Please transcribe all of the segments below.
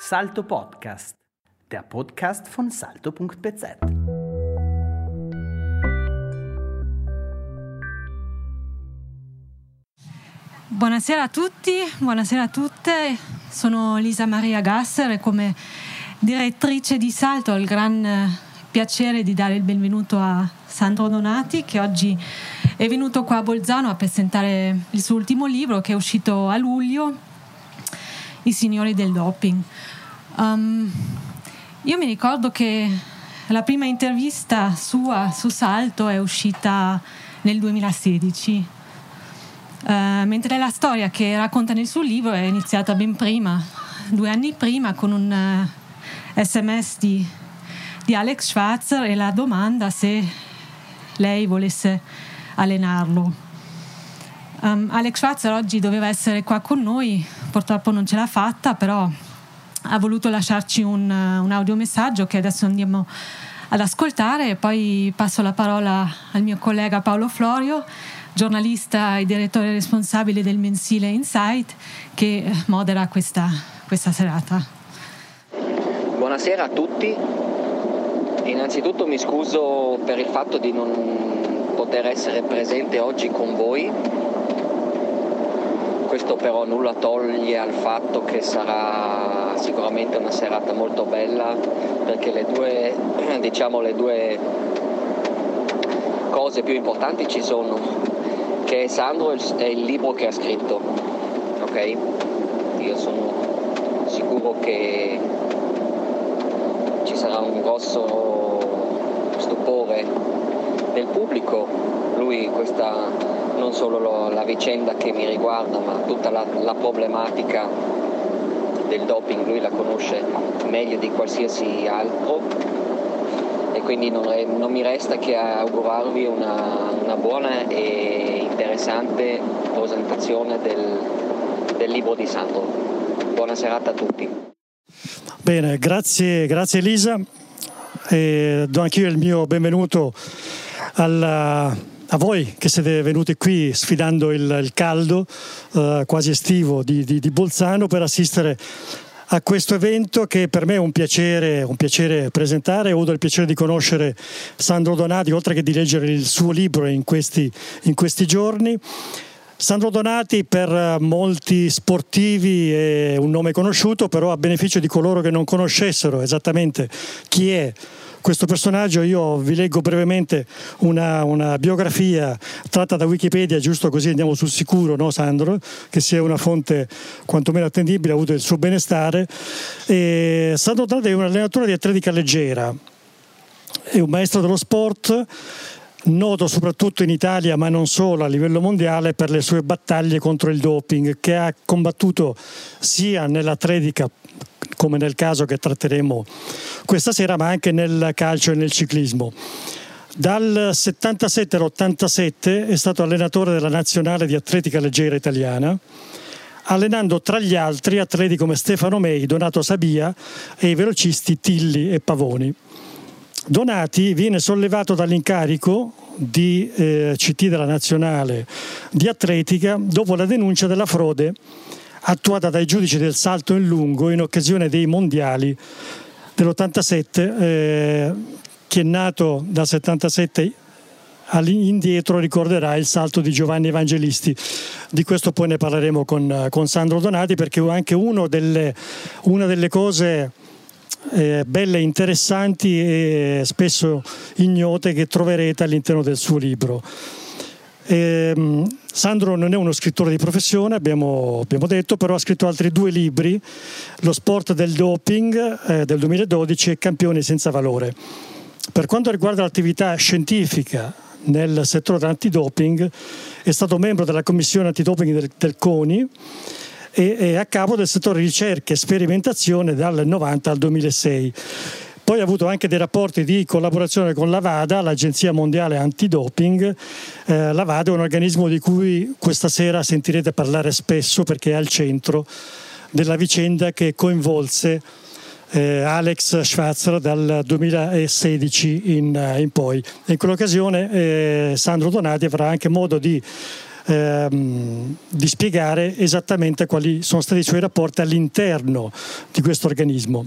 Salto Podcast, der Podcast von salto.bz. Buonasera a tutti, buonasera a tutte. Sono Lisa Maria Gasser e come direttrice di Salto ho il gran piacere di dare il benvenuto a Sandro Donati che oggi è venuto qua a Bolzano a presentare il suo ultimo libro che è uscito a luglio, I signori del doping. Um, io mi ricordo che la prima intervista sua su Salto è uscita nel 2016 Uh, mentre la storia che racconta nel suo libro è iniziata ben prima, due anni prima, con un uh, sms di, di, Alex Schwarzer e la domanda se lei volesse allenarlo. Um, Alex Schwarzer oggi doveva essere qua con noi, purtroppo non ce l'ha fatta, però ha voluto lasciarci un, uh, un audiomessaggio che adesso andiamo ad ascoltare. E poi passo la parola al mio collega Paolo Florio giornalista e direttore responsabile del mensile Insight che eh, modera questa, questa serata. Buonasera a tutti, innanzitutto mi scuso per il fatto di non poter essere presente oggi con voi, questo però nulla toglie al fatto che sarà sicuramente una serata molto bella perché le due, diciamo, le due cose più importanti ci sono che Sandro è il libro che ha scritto, ok? Io sono sicuro che ci sarà un grosso stupore del pubblico. Lui questa non solo lo, la vicenda che mi riguarda, ma tutta la, la problematica del doping, lui la conosce meglio di qualsiasi altro e quindi non, non mi resta che augurarvi una, una buona e interessante presentazione del, del libro di Sandro. Buona serata a tutti. Bene, grazie, grazie Elisa. E do anch'io il mio benvenuto alla, a voi che siete venuti qui sfidando il, il caldo uh, quasi estivo di, di, di Bolzano per assistere a questo evento che per me è un piacere, un piacere presentare. Ho avuto il piacere di conoscere Sandro Donati, oltre che di leggere il suo libro in questi, in questi giorni. Sandro Donati per molti sportivi è un nome conosciuto, però a beneficio di coloro che non conoscessero esattamente chi è questo personaggio io vi leggo brevemente una, una, biografia tratta da Wikipedia, giusto così andiamo sul sicuro, no Sandro? Che sia una fonte quantomeno attendibile, ha avuto il suo benestare. E Sandro Donati è un allenatore di atletica leggera, è un maestro dello sport noto soprattutto in Italia ma non solo a livello mondiale per le sue battaglie contro il doping che ha combattuto sia nell'atletica come nel caso che tratteremo questa sera, ma anche nel calcio e nel ciclismo. Dal 77 all'87 è stato allenatore della nazionale di atletica leggera italiana, allenando tra gli altri atleti come Stefano Mei, Donato Sabia e i velocisti Tilli e Pavoni. Donati viene sollevato dall'incarico di eh, CT della nazionale di atletica dopo la denuncia della frode attuata dai giudici del salto in lungo in occasione dei mondiali dell'87 eh, che è nato dal 77 indietro ricorderà il salto di Giovanni Evangelisti. Di questo poi ne parleremo con, con Sandro Donati perché anche delle, una delle cose eh, belle, interessanti e spesso ignote che troverete all'interno del suo libro. Ehm, Sandro non è uno scrittore di professione, abbiamo, abbiamo, detto, però ha scritto altri due libri, Lo sport del doping eh, del 2012 e Campioni senza valore. Per quanto riguarda l'attività scientifica nel settore dell'antidoping, è stato membro della commissione antidoping del, del CONI e è a capo del settore ricerca e sperimentazione dal 90 al 2006. Poi ha avuto anche dei rapporti di collaborazione con la VADA, l'Agenzia Mondiale Antidoping. Eh, la VADA è un organismo di cui questa sera sentirete parlare spesso perché è al centro della vicenda che coinvolse eh, Alex Schwarzer dal 2016 in, in poi. in quell'occasione eh, Sandro Donati avrà anche modo di ehm, di spiegare esattamente quali sono stati i suoi rapporti all'interno di questo organismo.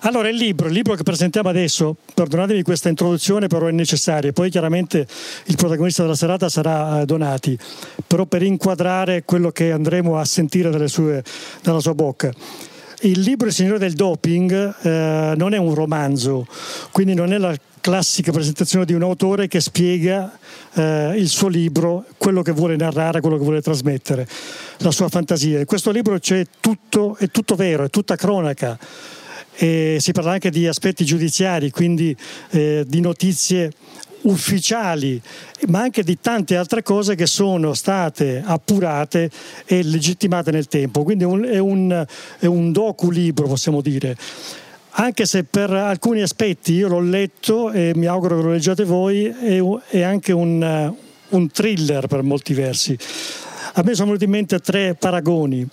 Allora il libro, il libro che presentiamo adesso, perdonatemi questa introduzione però è necessaria, poi chiaramente il protagonista della serata sarà eh, Donati, però per inquadrare quello che andremo a sentire sue, dalla sua bocca. Il libro Il Signore del Doping eh, non è un romanzo, quindi non è la classica presentazione di un autore che spiega eh, il suo libro, quello che vuole narrare, quello che vuole trasmettere, la sua fantasia. In questo libro c'è tutto, è tutto vero, è tutta cronaca e si parla anche di aspetti giudiziari, quindi eh, di notizie ufficiali, ma anche di tante altre cose che sono state appurate e legittimate nel tempo. Quindi è un, è un, è un docu-libro, possiamo dire. Anche se per alcuni aspetti io l'ho letto e mi auguro che lo leggiate voi, è, è anche un, un thriller per molti versi. A me sono venuti in mente tre paragoni.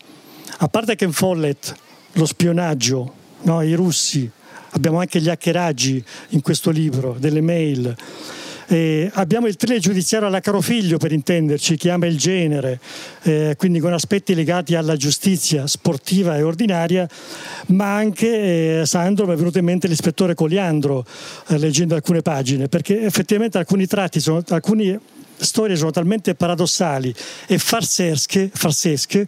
A parte Ken Follett, lo spionaggio, no? i russi, abbiamo anche gli hackeraggi in questo libro, delle mail. Eh, abbiamo il thriller giudiziario alla Carofiglio per intenderci, che ama il genere, eh, quindi con aspetti legati alla giustizia sportiva e ordinaria, ma anche eh, Sandro mi è venuto in mente l'ispettore Coliandro eh, leggendo alcune pagine, perché effettivamente alcuni tratti, sono, alcuni storie sono talmente paradossali e farsesche, farsesche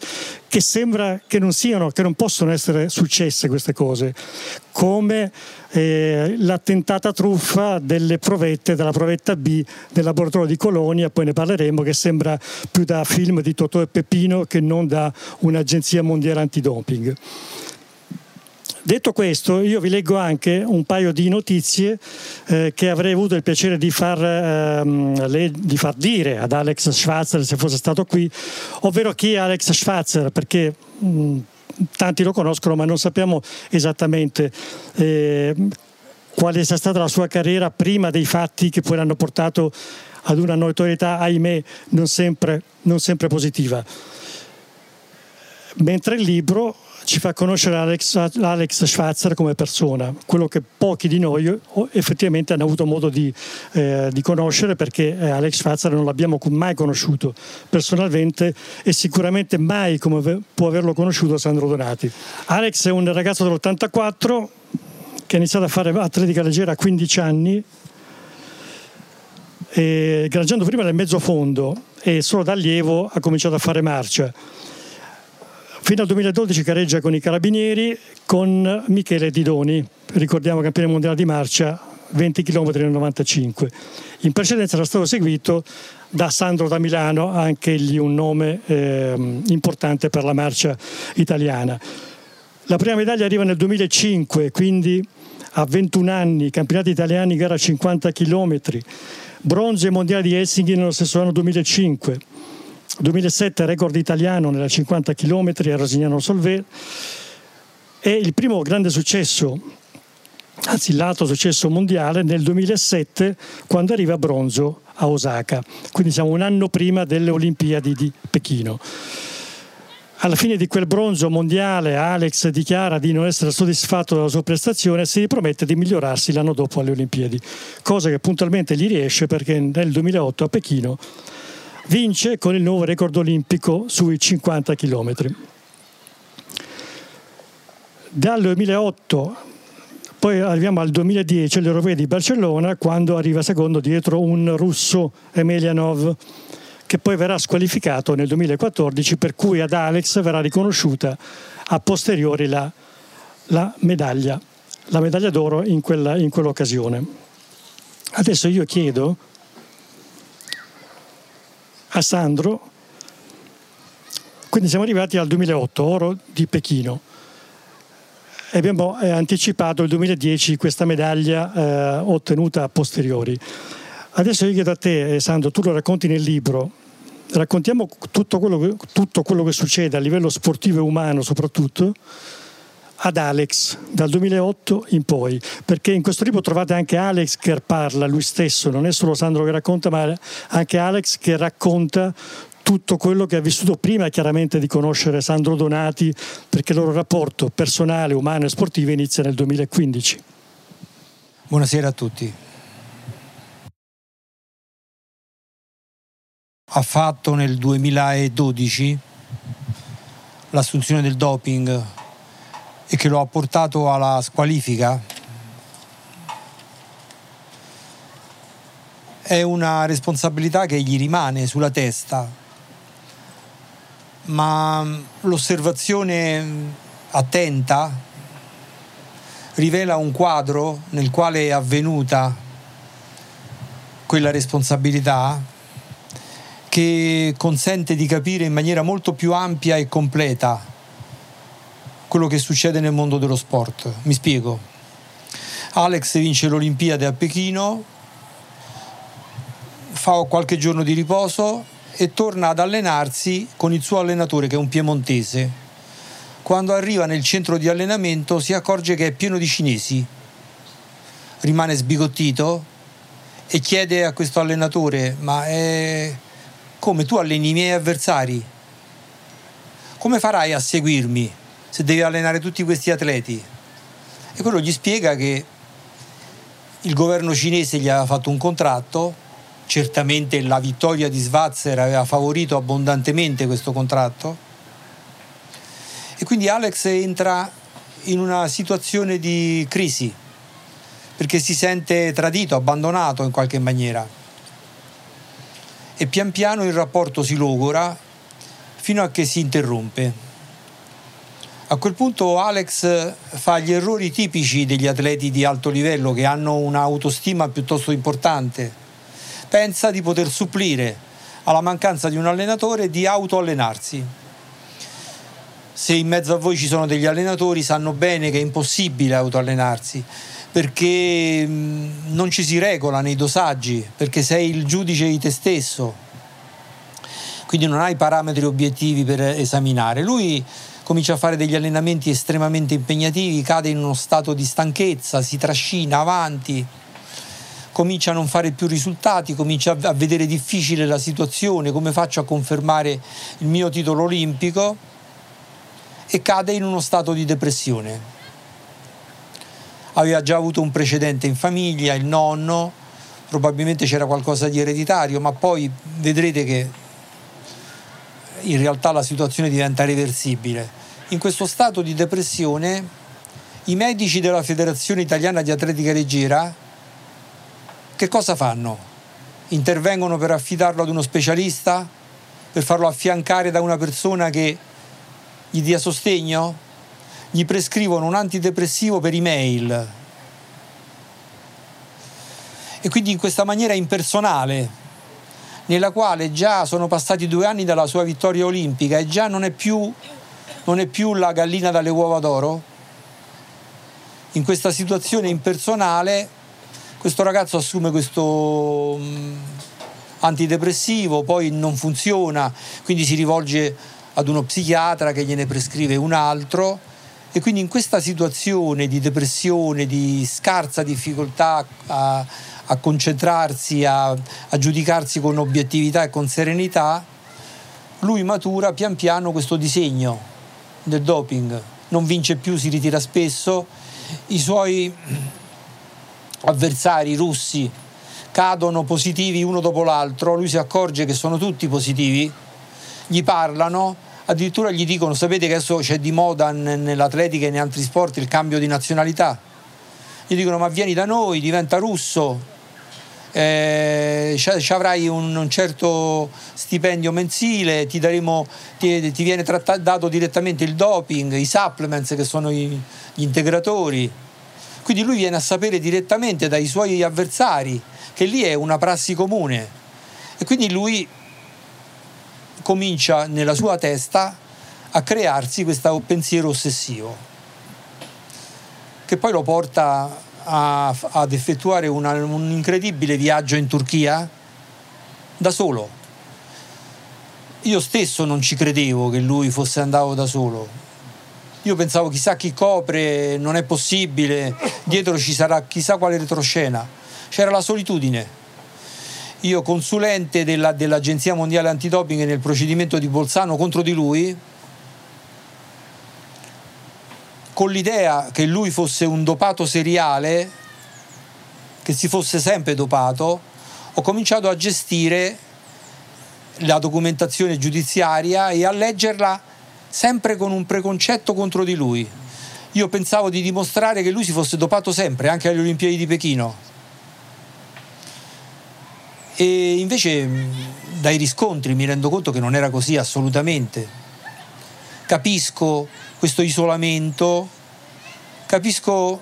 che sembra che non siano, che non possono essere successe queste cose, come eh, l'attentata truffa delle provette, della provetta B del laboratorio di Colonia, poi ne parleremo, che sembra più da film di Totò e Peppino che non da un'agenzia mondiale antidoping. Detto questo, io vi leggo anche un paio di notizie eh, che avrei avuto il piacere di far, ehm, le, di far, dire ad Alex Schwarzer se fosse stato qui, ovvero chi è Alex Schwarzer, perché mh, tanti lo conoscono ma non sappiamo esattamente eh, quale sia stata la sua carriera prima dei fatti che poi l'hanno portato ad una notorietà, ahimè, non sempre, non sempre positiva. Mentre il libro ci fa conoscere Alex, Alex Schwarzer come persona, quello che pochi di noi effettivamente hanno avuto modo di, eh, di conoscere perché eh, Alex Schwarzer non l'abbiamo mai conosciuto personalmente e sicuramente mai come può averlo conosciuto Sandro Donati. Alex è un ragazzo dell'84 che ha iniziato a fare atletica leggera a 15 anni e prima nel mezzo fondo e solo da allievo ha cominciato a fare marcia Fino al 2012 gareggia con i Carabinieri con Michele Didoni, ricordiamo campione mondiale di marcia 20 km nel 95. In precedenza era stato seguito da Sandro da Milano, anche egli un nome eh, importante per la marcia italiana. La prima medaglia arriva nel 2005, quindi a 21 anni, campionati italiani gara 50 km, bronzo ai mondiali di Helsinki nello stesso anno 2005 2007 record italiano nella 50 km a Rosignano Solvay e il primo grande successo, anzi l'altro successo mondiale nel 2007 quando arriva bronzo a Osaka, quindi siamo un anno prima delle Olimpiadi di Pechino. Alla fine di quel bronzo mondiale Alex dichiara di non essere soddisfatto della sua prestazione e si promette di migliorarsi l'anno dopo alle Olimpiadi, cosa che puntualmente gli riesce perché nel 2008 a Pechino vince con il nuovo record olimpico sui 50 km. Dal 2008 poi arriviamo al 2010 all'Europea di Barcellona quando arriva secondo dietro un russo Emelianov che poi verrà squalificato nel 2014 per cui ad Alex verrà riconosciuta a posteriori la, la medaglia, la medaglia d'oro in, quella, in quell'occasione. Adesso io chiedo a Sandro. Quindi siamo arrivati al 2008, oro di Pechino. E abbiamo eh, anticipato il 2010 questa medaglia eh, ottenuta a posteriori. Adesso io chiedo a te, eh, Sandro, tu lo racconti nel libro, raccontiamo tutto quello, che, tutto quello che succede a livello sportivo e umano soprattutto ad Alex dal 2008 in poi, perché in questo libro trovate anche Alex che parla lui stesso, non è solo Sandro che racconta, ma anche Alex che racconta tutto quello che ha vissuto prima chiaramente di conoscere Sandro Donati, perché il loro rapporto personale, umano e sportivo inizia nel 2015. Buonasera a tutti. ha fatto nel 2012, l'assunzione del doping e che lo ha portato alla squalifica, è una responsabilità che gli rimane sulla testa, ma l'osservazione attenta rivela un quadro nel quale è avvenuta quella responsabilità che consente di capire in maniera molto più ampia e completa quello che succede nel mondo dello sport. Mi spiego. Alex vince l'Olimpiade a Pechino, fa qualche giorno di riposo e torna ad allenarsi con il suo allenatore che è un piemontese. Quando arriva nel centro di allenamento si accorge che è pieno di cinesi. Rimane sbigottito e chiede a questo allenatore, ma è come tu alleni i miei avversari? Come farai a seguirmi se devi allenare tutti questi atleti? E quello gli spiega che il governo cinese gli aveva fatto un contratto, certamente la vittoria di Svazzer aveva favorito abbondantemente questo contratto, e quindi Alex entra in una situazione di crisi perché si sente tradito, abbandonato in qualche maniera. E pian piano il rapporto si logora fino a che si interrompe. A quel punto Alex fa gli errori tipici degli atleti di alto livello che hanno un'autostima piuttosto importante. Pensa di poter supplire alla mancanza di un allenatore di autoallenarsi. Se in mezzo a voi ci sono degli allenatori sanno bene che è impossibile autoallenarsi perché non ci si regola nei dosaggi, perché sei il giudice di te stesso, quindi non hai parametri obiettivi per esaminare. Lui comincia a fare degli allenamenti estremamente impegnativi, cade in uno stato di stanchezza, si trascina avanti, comincia a non fare più risultati, comincia a vedere difficile la situazione, come faccio a confermare il mio titolo olimpico? E cade in uno stato di depressione. Aveva già avuto un precedente in famiglia, il nonno, probabilmente c'era qualcosa di ereditario, ma poi vedrete che in realtà la situazione diventa reversibile. In questo stato di depressione i medici della Federazione Italiana di Atletica Leggera che cosa fanno? Intervengono per affidarlo ad uno specialista? Per farlo affiancare da una persona che gli dia sostegno? gli prescrivono un antidepressivo per email. E quindi in questa maniera impersonale, nella quale già sono passati due anni dalla sua vittoria olimpica e già non è più, non è più la gallina dalle uova d'oro, in questa situazione impersonale questo ragazzo assume questo mm, antidepressivo, poi non funziona, quindi si rivolge ad uno psichiatra che gliene prescrive un altro. E quindi in questa situazione di depressione, di scarsa difficoltà a, a concentrarsi, a, a giudicarsi con obiettività e con serenità, lui matura pian piano questo disegno del doping. Non vince più, si ritira spesso. I suoi avversari russi cadono positivi uno dopo l'altro, lui si accorge che sono tutti positivi, gli parlano addirittura gli dicono sapete che adesso c'è di moda nell'atletica e in altri sport il cambio di nazionalità gli dicono ma vieni da noi diventa russo eh, ci avrai un, un, certo stipendio mensile ti, daremo, ti, ti viene trattato, dato direttamente il doping i supplements che sono i, gli integratori. Quindi lui viene a sapere direttamente dai suoi avversari che lì è una prassi comune. E quindi lui comincia nella sua testa a crearsi questo pensiero ossessivo che poi lo porta a, ad effettuare una, un incredibile viaggio in Turchia da solo. Io stesso non ci credevo che lui fosse andato da solo. Io pensavo chissà chi copre, non è possibile, dietro ci sarà chissà quale retroscena. C'era la solitudine io consulente della, dell'Agenzia Mondiale Antidoping nel procedimento di Bolzano contro di lui, con l'idea che lui fosse un dopato seriale, che si fosse sempre dopato, ho cominciato a gestire la documentazione giudiziaria e a leggerla sempre con un preconcetto contro di lui. Io pensavo di dimostrare che lui si fosse dopato sempre, anche alle Olimpiadi di Pechino. E invece dai riscontri mi rendo conto che non era così assolutamente. Capisco questo isolamento, capisco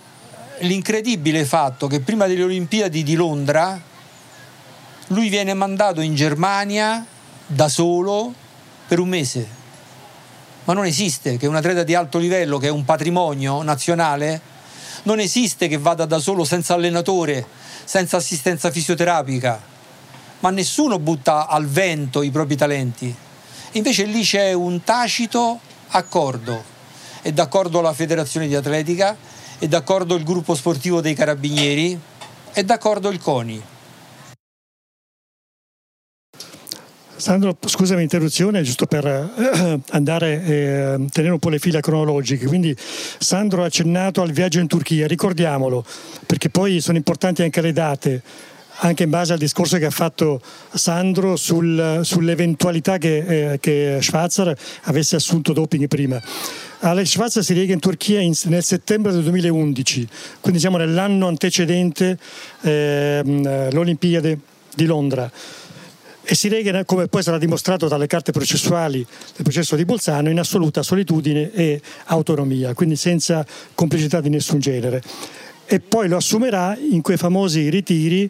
l'incredibile fatto che prima delle Olimpiadi di Londra lui viene mandato in Germania da solo per un mese. Ma non esiste che un atleta di alto livello, che è un patrimonio nazionale, non esiste che vada da solo senza allenatore, senza assistenza fisioterapica. Ma nessuno butta al vento i propri talenti. Invece lì c'è un tacito accordo. È d'accordo la federazione di atletica, è d'accordo il gruppo sportivo dei carabinieri, è d'accordo il CONI. Sandro, scusami l'interruzione, giusto per eh, andare eh, tenere un po' le fila cronologiche. Quindi Sandro ha accennato al viaggio in Turchia, ricordiamolo, perché poi sono importanti anche le date, anche in base al discorso che ha fatto Sandro sul, sull'eventualità che, eh, che Schwarzer avesse assunto doping prima. Alex Schwarzer si riega in Turchia in, nel settembre del 2011, quindi siamo nell'anno antecedente eh, l'Olimpiade di Londra e si rega, come poi sarà dimostrato dalle carte processuali del processo di Bolzano, in assoluta solitudine e autonomia, quindi senza complicità di nessun genere. E poi lo assumerà in quei famosi ritiri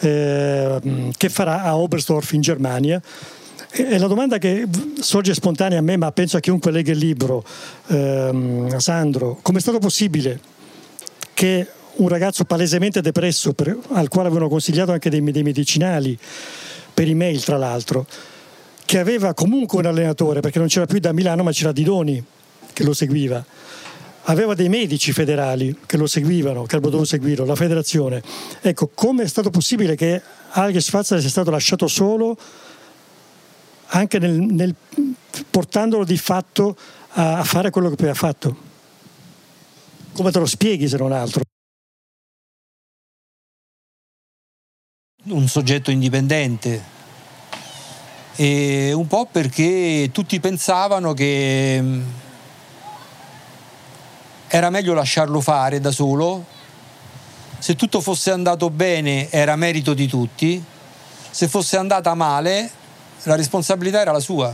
eh, che farà a Oberstdorf in Germania. E la domanda che sorge spontanea a me, ma penso a chiunque legga il libro, ehm, Sandro, come è stato possibile che un ragazzo palesemente depresso, per, al quale avevano consigliato anche dei, dei medicinali, per email tra l'altro, che aveva comunque un allenatore, perché non c'era più da Milano, ma c'era Didoni che lo seguiva. Aveva dei medici federali che lo seguivano, che dovuto seguirlo, la federazione. Ecco, come è stato possibile che Alex Fazza sia stato lasciato solo anche nel, nel, portandolo di fatto a, a fare quello che poi ha fatto? Come te lo spieghi se non altro? un soggetto indipendente. E un po' perché tutti pensavano che mm, era meglio lasciarlo fare da solo, se tutto fosse andato bene era merito di tutti, se fosse andata male la responsabilità era la sua.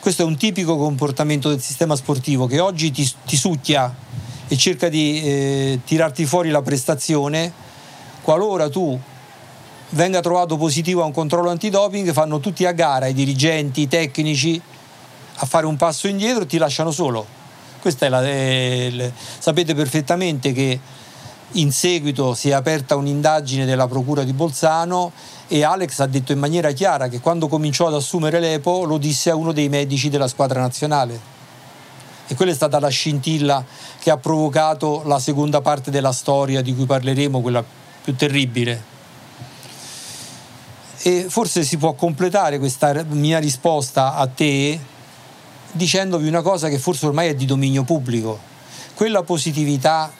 Questo è un tipico comportamento del sistema sportivo che oggi ti, ti succhia e cerca di eh, tirarti fuori la prestazione qualora tu venga trovato positivo a un controllo antidoping, fanno tutti a gara, i dirigenti, i tecnici, a fare un passo indietro e ti lasciano solo. La, è, è, sapete perfettamente che in seguito si è aperta un'indagine della Procura di Bolzano e Alex ha detto in maniera chiara che quando cominciò ad assumere l'EPO lo disse a uno dei medici della squadra nazionale. E quella è stata la scintilla che ha provocato la seconda parte della storia di cui parleremo, quella più terribile e forse si può completare questa mia risposta a te dicendovi una cosa che forse ormai è di dominio pubblico. Quella positività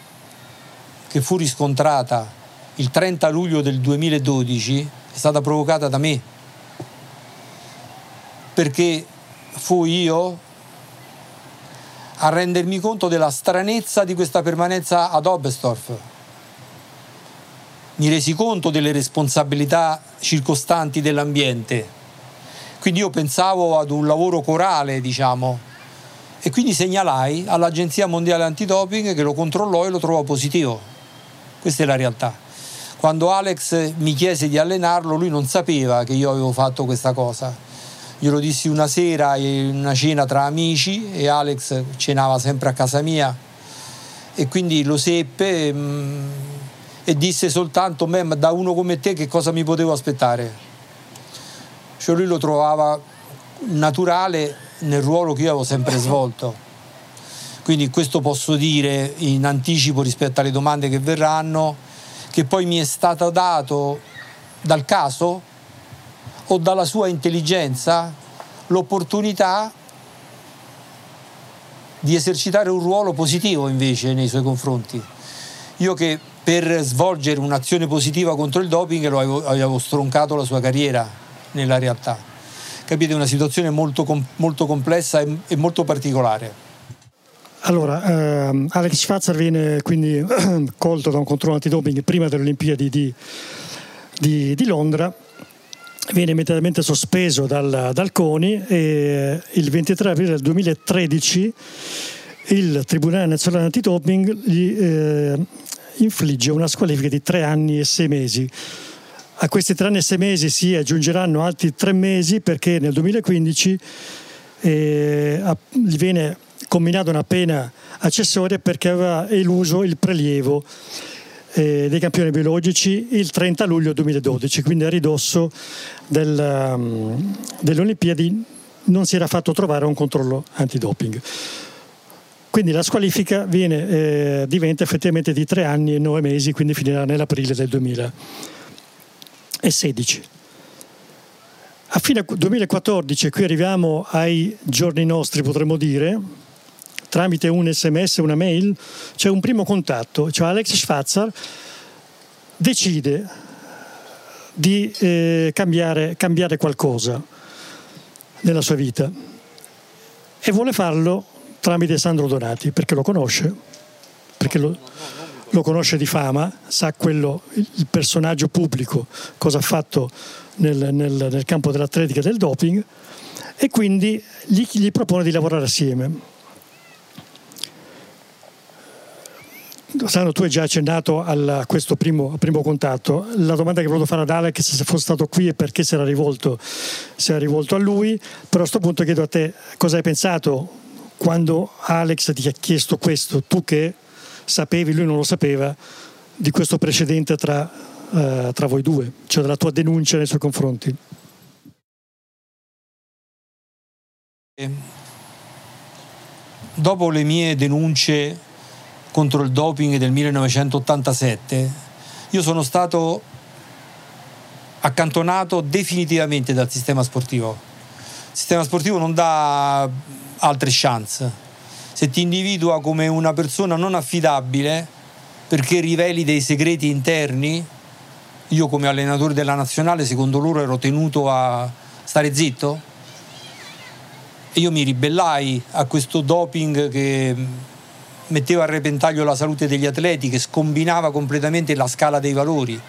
che fu riscontrata il 30 luglio del 2012 è stata provocata da me. Perché fui io a rendermi conto della stranezza di questa permanenza ad Oberstdorf mi resi conto delle responsabilità circostanti dell'ambiente. Quindi io pensavo ad un lavoro corale, diciamo, e quindi segnalai all'Agenzia Mondiale Antidoping che lo controllò e lo trovò positivo. Questa è la realtà. Quando Alex mi chiese di allenarlo, lui non sapeva che io avevo fatto questa cosa. Glielo dissi una sera in una cena tra amici e Alex cenava sempre a casa mia e quindi lo seppe. Mh, mm, e disse soltanto ma da uno come te che cosa mi potevo aspettare? Cioè lui lo trovava naturale nel ruolo che io avevo sempre svolto. Quindi questo posso dire in anticipo rispetto alle domande che verranno, che poi mi è stato dato dal caso o dalla sua intelligenza l'opportunità di esercitare un ruolo positivo invece nei suoi confronti. Io che per svolgere un'azione positiva contro il doping lo avevo, avevo stroncato la sua carriera nella realtà. capite, una situazione molto, molto complessa e, e molto particolare. Allora, ehm, Alex Schwarzer viene quindi colto da un controllo antidoping prima delle Olimpiadi di, di, di Londra, viene immediatamente sospeso dal, dal, CONI e il 23 aprile del 2013 il Tribunale Nazionale Antidoping gli eh, infligge una squalifica di tre anni e sei mesi. A questi tre anni e sei mesi si aggiungeranno altri tre mesi perché nel 2015 eh, viene combinata una pena accessoria perché aveva eluso il prelievo eh, dei campioni biologici il 30 luglio 2012, quindi a ridosso del, um, delle Olimpiadi non si era fatto trovare un controllo antidoping. Quindi la squalifica viene, eh, diventa effettivamente di tre anni e nove mesi, quindi finirà nell'aprile del 2016. A fine 2014, qui arriviamo ai giorni nostri, potremmo dire, tramite un sms, una mail, c'è un primo contatto, cioè Alex Schwarzer decide di eh, cambiare, cambiare qualcosa nella sua vita e vuole farlo tramite Sandro Donati, perché lo conosce, perché lo, lo conosce di fama, sa quello, il personaggio pubblico, cosa ha fatto nel, nel, nel campo dell'atletica e del doping, e quindi gli, gli propone di lavorare assieme. Sandro, tu hai già accennato a questo primo, primo, contatto. La domanda che volevo fare ad Alex se fosse stato qui e perché si era rivolto, si era rivolto a lui, però a questo punto chiedo a te cosa hai pensato quando Alex ti ha chiesto questo, tu che sapevi, lui non lo sapeva, di questo precedente tra, uh, tra voi due, cioè della tua denuncia nei suoi confronti? Dopo le mie denunce contro il doping del 1987, io sono stato accantonato definitivamente dal sistema sportivo. Il sistema sportivo non dà altre chance. Se ti individua come una persona non affidabile perché riveli dei segreti interni, io come allenatore della nazionale secondo loro ero tenuto a stare zitto e io mi ribellai a questo doping che metteva a repentaglio la salute degli atleti, che scombinava completamente la scala dei valori.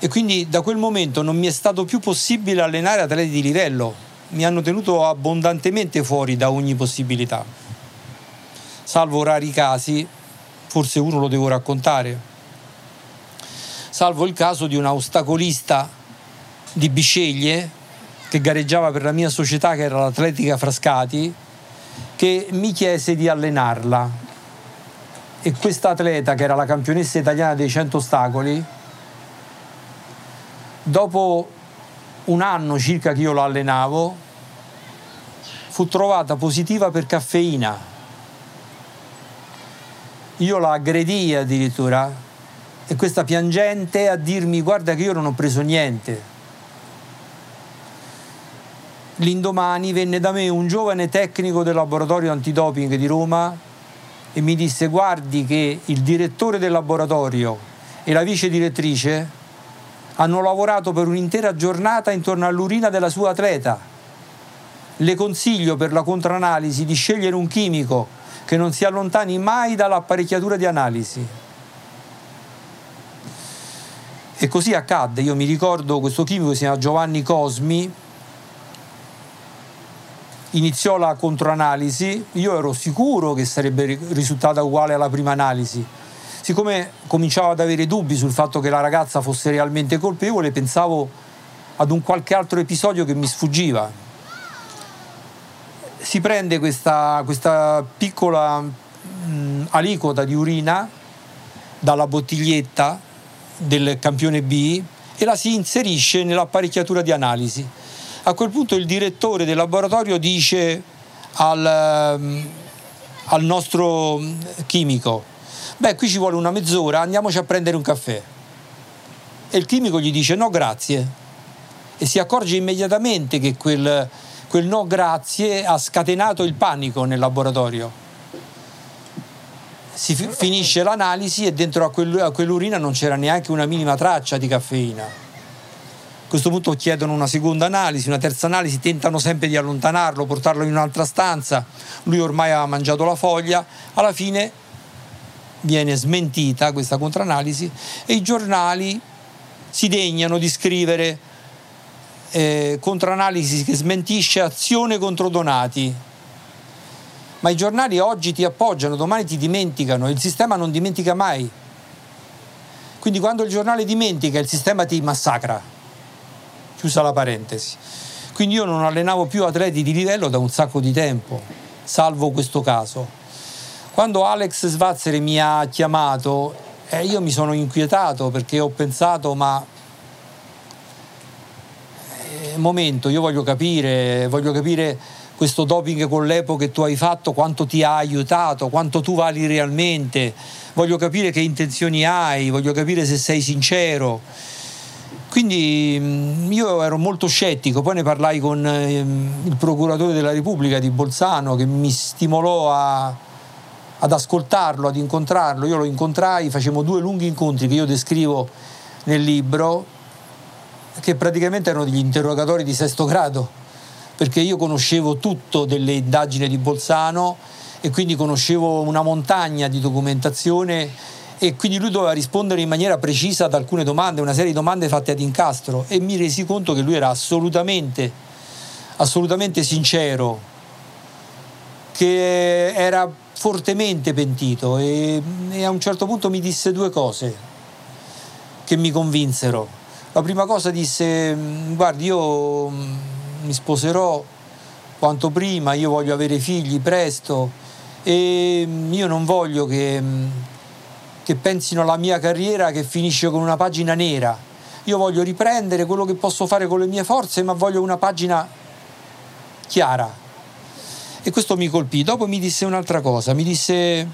E quindi da quel momento non mi è stato più possibile allenare atleti di livello, mi hanno tenuto abbondantemente fuori da ogni possibilità. Salvo rari casi, forse uno lo devo raccontare, salvo il caso di un ostacolista di Bisceglie che gareggiava per la mia società che era l'Atletica Frascati, che mi chiese di allenarla. E questa atleta, che era la campionessa italiana dei 100 ostacoli, dopo un anno circa che io lo allenavo, fu trovata positiva per caffeina. Io la aggredii addirittura e questa piangente a dirmi guarda che io non ho preso niente. L'indomani venne da me un giovane tecnico del laboratorio antidoping di Roma e mi disse guardi che il direttore del laboratorio e la vice direttrice hanno lavorato per un'intera giornata intorno all'urina della sua atleta. Le consiglio per la controanalisi di scegliere un chimico che non si allontani mai dall'apparecchiatura di analisi. E così accadde, io mi ricordo questo chimico si chiama Giovanni Cosmi, iniziò la controanalisi, io ero sicuro che sarebbe risultata uguale alla prima analisi, siccome cominciavo ad avere dubbi sul fatto che la ragazza fosse realmente colpevole, pensavo ad un qualche altro episodio che mi sfuggiva. Si prende questa, questa piccola mh, aliquota di urina dalla bottiglietta del campione B e la si inserisce nell'apparecchiatura di analisi. A quel punto il direttore del laboratorio dice al, al nostro chimico, beh qui ci vuole una mezz'ora, andiamoci a prendere un caffè. E il chimico gli dice no grazie e si accorge immediatamente che quel, quel no grazie ha scatenato il panico nel laboratorio. Si finisce l'analisi e dentro a quell'urina non c'era neanche una minima traccia di caffeina. Questo punto chiedono una seconda analisi, una terza analisi, tentano sempre di allontanarlo, portarlo in un'altra stanza. Lui ormai aveva mangiato la foglia, alla fine viene smentita questa contraanalisi e i giornali si degnano di scrivere eh, contraanalisi che smentisce azione contro Donati. Ma i giornali oggi ti appoggiano, domani ti dimenticano, il sistema non dimentica mai. Quindi quando il giornale dimentica, il sistema ti massacra chiusa la parentesi. Quindi io non allenavo più atleti di livello da un sacco di tempo, salvo questo caso. Quando Alex Svazzere mi ha chiamato, eh, io mi sono inquietato perché ho pensato, ma eh, momento, io voglio capire, voglio capire questo doping con l'EPO che tu hai fatto, quanto ti ha aiutato, quanto tu vali realmente, voglio capire che intenzioni hai, voglio capire se sei sincero. Quindi mm, io ero molto scettico, poi ne parlai con ehm, il procuratore della Repubblica di Bolzano che mi stimolò a, ad ascoltarlo, ad incontrarlo. Io lo incontrai, facevamo due lunghi incontri che io descrivo nel libro, che praticamente erano degli interrogatori di sesto grado, perché io conoscevo tutto delle indagini di Bolzano e quindi conoscevo una montagna di documentazione e quindi lui doveva rispondere in maniera precisa ad alcune domande, una serie di domande fatte ad incastro e mi resi conto che lui era assolutamente, assolutamente sincero, che era fortemente pentito e, e a un certo punto mi disse due cose che mi convinsero. La prima cosa disse, guardi, io mm, mi sposerò quanto prima, io voglio avere figli presto e io non voglio che mm, che pensino alla mia carriera che finisce con una pagina nera. Io voglio riprendere quello che posso fare con le mie forze, ma voglio una pagina chiara. E questo mi colpì. Dopo mi disse un'altra cosa, mi disse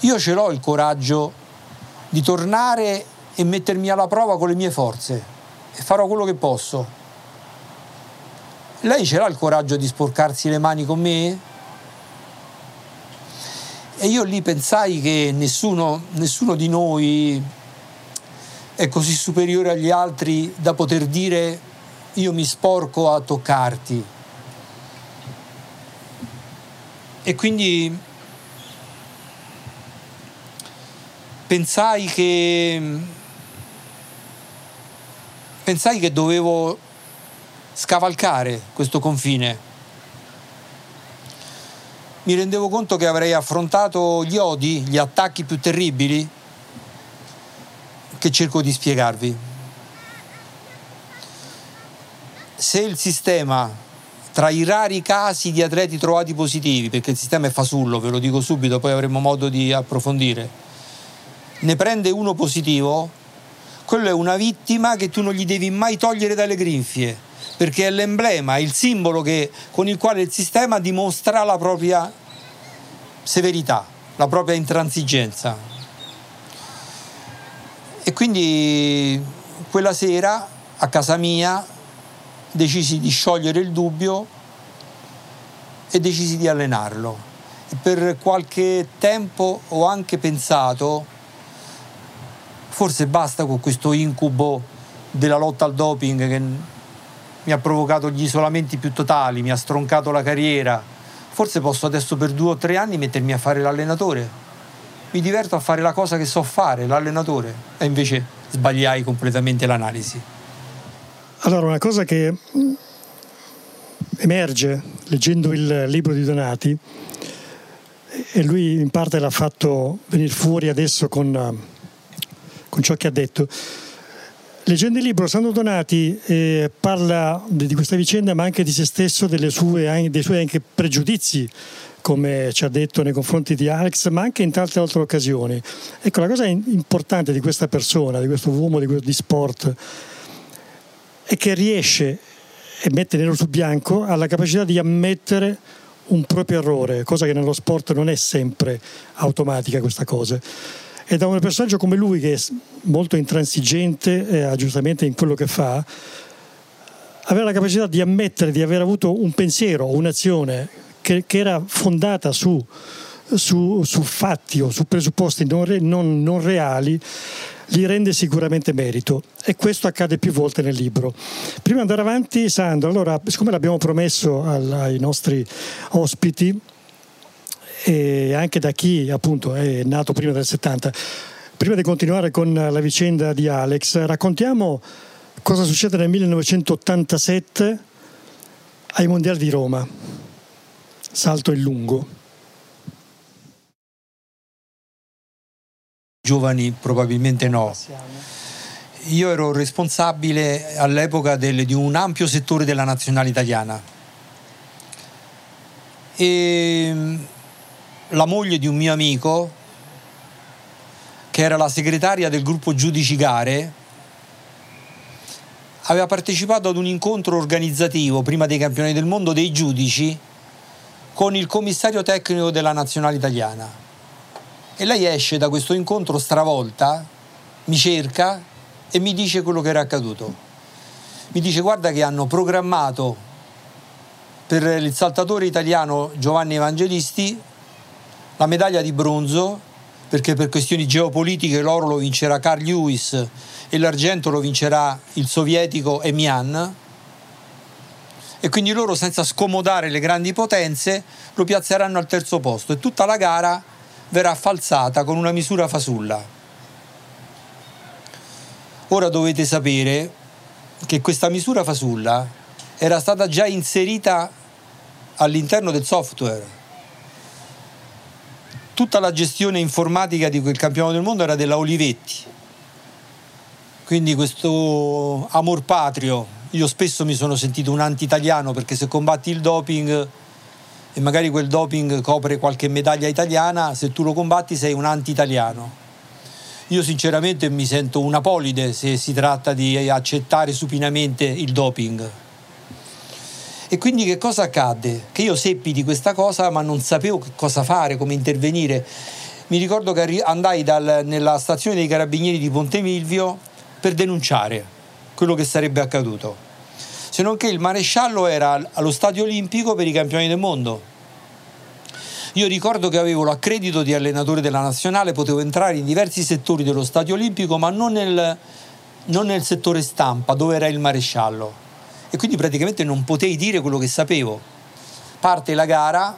io ce l'ho il coraggio di tornare e mettermi alla prova con le mie forze e farò quello che posso. Lei ce l'ha il coraggio di sporcarsi le mani con me? E io lì pensai che nessuno, nessuno di noi è così superiore agli altri da poter dire io mi sporco a toccarti. E quindi pensai che pensai che dovevo scavalcare questo confine mi rendevo conto che avrei affrontato gli odi, gli attacchi più terribili che cerco di spiegarvi. Se il sistema, tra i rari casi di atleti trovati positivi, perché il sistema è fasullo, ve lo dico subito, poi avremo modo di approfondire, ne prende uno positivo, quello è una vittima che tu non gli devi mai togliere dalle grinfie perché è l'emblema, il simbolo che, con il quale il sistema dimostra la propria severità, la propria intransigenza. E quindi quella sera a casa mia decisi di sciogliere il dubbio e decisi di allenarlo. E per qualche tempo ho anche pensato, forse basta con questo incubo della lotta al doping che mi ha provocato gli isolamenti più totali, mi ha stroncato la carriera. Forse posso adesso per due o tre anni mettermi a fare l'allenatore. Mi diverto a fare la cosa che so fare, l'allenatore. E invece sbagliai completamente l'analisi. Allora, una cosa che emerge leggendo il libro di Donati, e lui in parte l'ha fatto venire fuori adesso con, con ciò che ha detto, Leggendo il libro, Sandro Donati eh, parla di questa vicenda, ma anche di se stesso, sue, dei suoi anche pregiudizi, come ci ha detto nei confronti di Alex, ma anche in tante altre occasioni. Ecco, la cosa importante di questa persona, di questo uomo di, di sport, è che riesce, e mette nero su bianco, ha la capacità di ammettere un proprio errore, cosa che nello sport non è sempre automatica questa cosa e da un personaggio come lui che è molto intransigente eh, giustamente in quello che fa avere la capacità di ammettere di aver avuto un pensiero o un'azione che, che era fondata su, su, su, fatti o su presupposti non, non, non reali gli rende sicuramente merito e questo accade più volte nel libro. Prima di andare avanti, Sandro, allora, siccome l'abbiamo promesso ai nostri ospiti e anche da chi appunto è nato prima del 70, prima di continuare con la vicenda di Alex, raccontiamo cosa succede nel 1987 ai Mondiali di Roma. Salto in lungo. Giovani probabilmente no. Io ero responsabile all'epoca del, di un ampio settore della nazionale italiana. E mm, la moglie di un mio amico, che era la segretaria del gruppo Giudici Gare, aveva partecipato ad un incontro organizzativo prima dei campioni del mondo dei giudici con il commissario tecnico della nazionale italiana e lei esce da questo incontro stravolta, mi cerca e mi dice quello che era accaduto. Mi dice guarda che hanno programmato per il saltatore italiano Giovanni Evangelisti la medaglia di bronzo perché per questioni geopolitiche l'oro lo vincerà Carl Lewis e l'argento lo vincerà il sovietico Emian e quindi loro senza scomodare le grandi potenze lo piazzeranno al terzo posto e tutta la gara verrà falsata con una misura fasulla. Ora dovete sapere che questa misura fasulla era stata già inserita all'interno del software. Tutta la gestione informatica di quel campionato del mondo era della Olivetti. Quindi questo amor patrio, io spesso mi sono sentito un anti-italiano perché se combatti il doping e magari quel doping copre qualche medaglia italiana, se tu lo combatti sei un anti-italiano. Io sinceramente mi sento una polide se si tratta di accettare supinamente il doping. E quindi che cosa accadde? Che io seppi di questa cosa ma non sapevo cosa fare, come intervenire. Mi ricordo che andai dal, nella stazione dei carabinieri di Ponte Milvio per denunciare quello che sarebbe accaduto se non che il maresciallo era allo stadio olimpico per i campioni del mondo. Io ricordo che avevo l'accredito di allenatore della nazionale, potevo entrare in diversi settori dello stadio olimpico, ma non nel, non nel settore stampa dove era il maresciallo. E quindi praticamente non potei dire quello che sapevo. Parte la gara,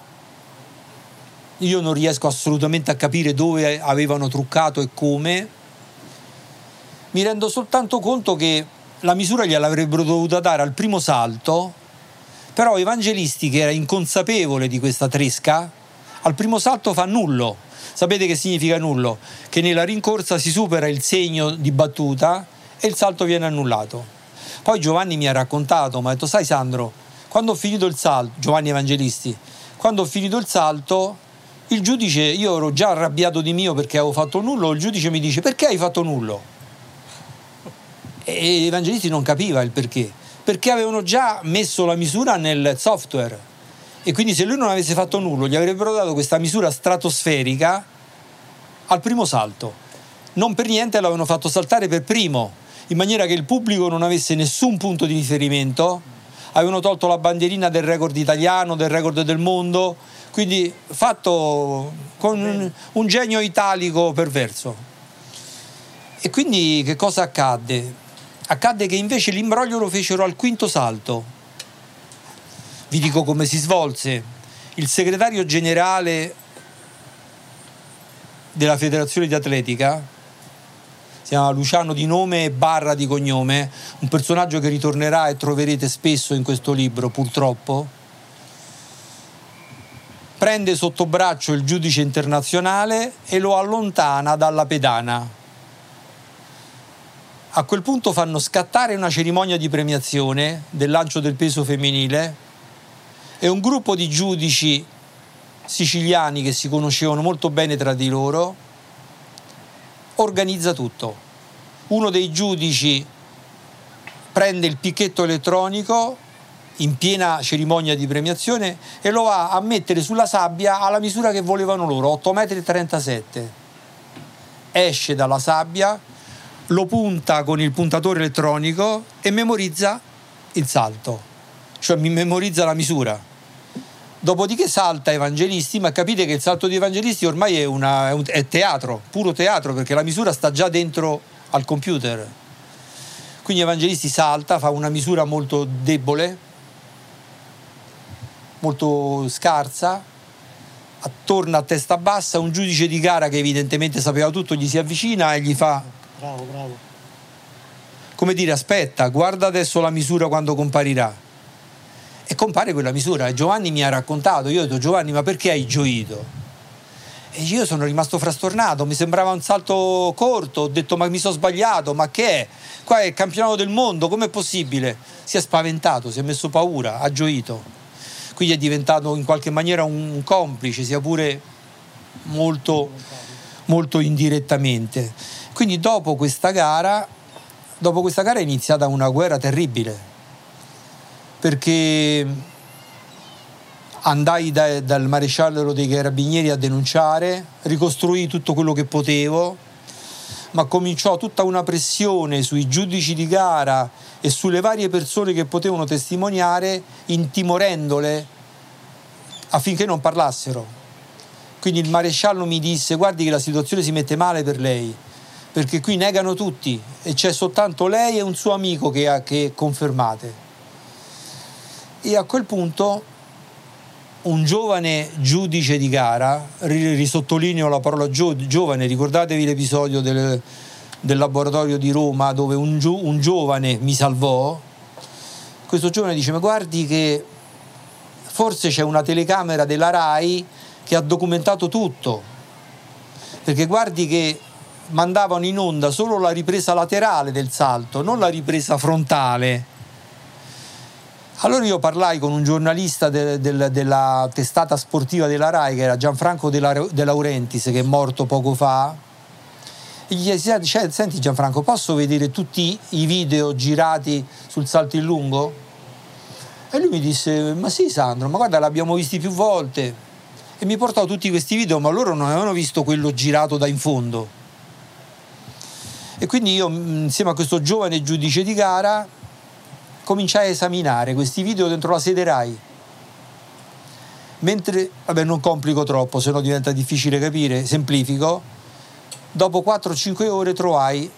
io non riesco assolutamente a capire dove avevano truccato e come. Mi rendo soltanto conto che la misura gliel'avrebbero dovuta dare al primo salto, però Evangelisti, che era inconsapevole di questa tresca, al primo salto fa nullo. Sapete che significa nullo? Che nella rincorsa si supera il segno di battuta e il salto viene annullato. Poi Giovanni mi ha raccontato, mi ha detto, sai Sandro, quando ho finito il salto, Giovanni Evangelisti, quando ho finito il salto, il giudice, io ero già arrabbiato di mio perché avevo fatto nullo, il giudice mi dice perché hai fatto nullo? e Evangelisti non capiva il perché, perché avevano già messo la misura nel software e quindi se lui non avesse fatto nulla gli avrebbero dato questa misura stratosferica al primo salto. Non per niente l'avevano fatto saltare per primo, in maniera che il pubblico non avesse nessun punto di riferimento, avevano tolto la bandierina del record italiano, del record del mondo, quindi fatto con un, un genio italico perverso. E quindi che cosa accadde? Accadde che invece l'imbroglio lo fecero al quinto salto. Vi dico come si svolse. Il segretario generale della federazione di atletica si chiama Luciano di nome e Barra di cognome, un personaggio che ritornerà e troverete spesso in questo libro, purtroppo. Prende sotto braccio il giudice internazionale e lo allontana dalla pedana a quel punto fanno scattare una cerimonia di premiazione del lancio del peso femminile e un gruppo di giudici siciliani che si conoscevano molto bene tra di loro organizza tutto. Uno dei giudici prende il picchetto elettronico in piena cerimonia di premiazione e lo va a mettere sulla sabbia alla misura che volevano loro, 8,37 m. Esce dalla sabbia, lo punta con il puntatore elettronico e memorizza il salto, cioè mi memorizza la misura. Dopodiché salta Evangelisti, ma capite che il salto di Evangelisti ormai è, una, è, un, è teatro, puro teatro, perché la misura sta già dentro al computer. Quindi Evangelisti salta, fa una misura molto debole, molto scarsa, torna a testa bassa, un giudice di gara che evidentemente sapeva tutto gli si avvicina e gli fa... Bravo, bravo. Come dire, aspetta, guarda adesso la misura quando comparirà. E compare quella misura. Giovanni mi ha raccontato, io ho detto Giovanni, ma perché hai gioito? E io sono rimasto frastornato, mi sembrava un salto corto, ho detto ma mi sono sbagliato, ma che è? Qua è il campionato del mondo, com'è possibile? Si è spaventato, si è messo paura, ha gioito. Quindi è diventato in qualche maniera un complice, sia pure molto, molto indirettamente. Quindi dopo questa gara, dopo questa gara è iniziata una guerra terribile, perché andai da, dal maresciallo dei carabinieri a denunciare, ricostruì tutto quello che potevo, ma cominciò tutta una pressione sui giudici di gara e sulle varie persone che potevano testimoniare, intimorendole affinché non parlassero. Quindi il maresciallo mi disse guardi che la situazione si mette male per lei, perché qui negano tutti e c'è soltanto lei e un suo amico che, che confermate. E a quel punto un giovane giudice di gara, risottolineo la parola giovane, ricordatevi l'episodio del, del laboratorio di Roma dove un, un, giovane mi salvò, questo giovane dice ma guardi che forse c'è una telecamera della RAI che ha documentato tutto, perché guardi che mandavano in onda solo la ripresa laterale del salto, non la ripresa frontale allora io parlai con un giornalista de, de, della testata sportiva della RAI, che era Gianfranco De, Laurentiis, che è morto poco fa, e gli chiesi, senti Gianfranco, posso vedere tutti i video girati sul salto in lungo? E lui mi disse, ma sì Sandro, ma guarda l'abbiamo visti più volte. E mi portò tutti questi video, ma loro non avevano visto quello girato da in fondo. E quindi io, insieme a questo giovane giudice di gara, cominciai a esaminare questi video dentro la sede RAI. Mentre, vabbè non complico troppo, se no diventa difficile capire, semplifico, dopo 4-5 ore trovai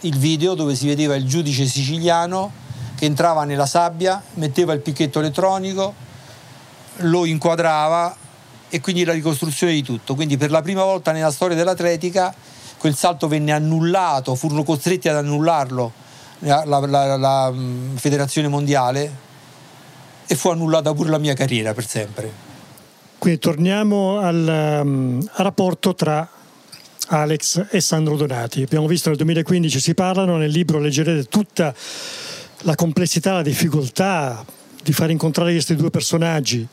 il video dove si vedeva il giudice siciliano che entrava nella sabbia, metteva il picchetto elettronico, lo inquadrava e quindi la ricostruzione di tutto. Quindi per la prima volta nella storia dell'atletica quel salto venne annullato, furono costretti ad annullarlo la, la, la, mm, federazione mondiale e fu annullata pure la mia carriera per sempre. Quindi torniamo al, um, al rapporto tra Alex e Sandro Donati. Abbiamo visto nel 2015 si parlano, nel libro leggerete tutta la complessità, la difficoltà di far incontrare questi due personaggi,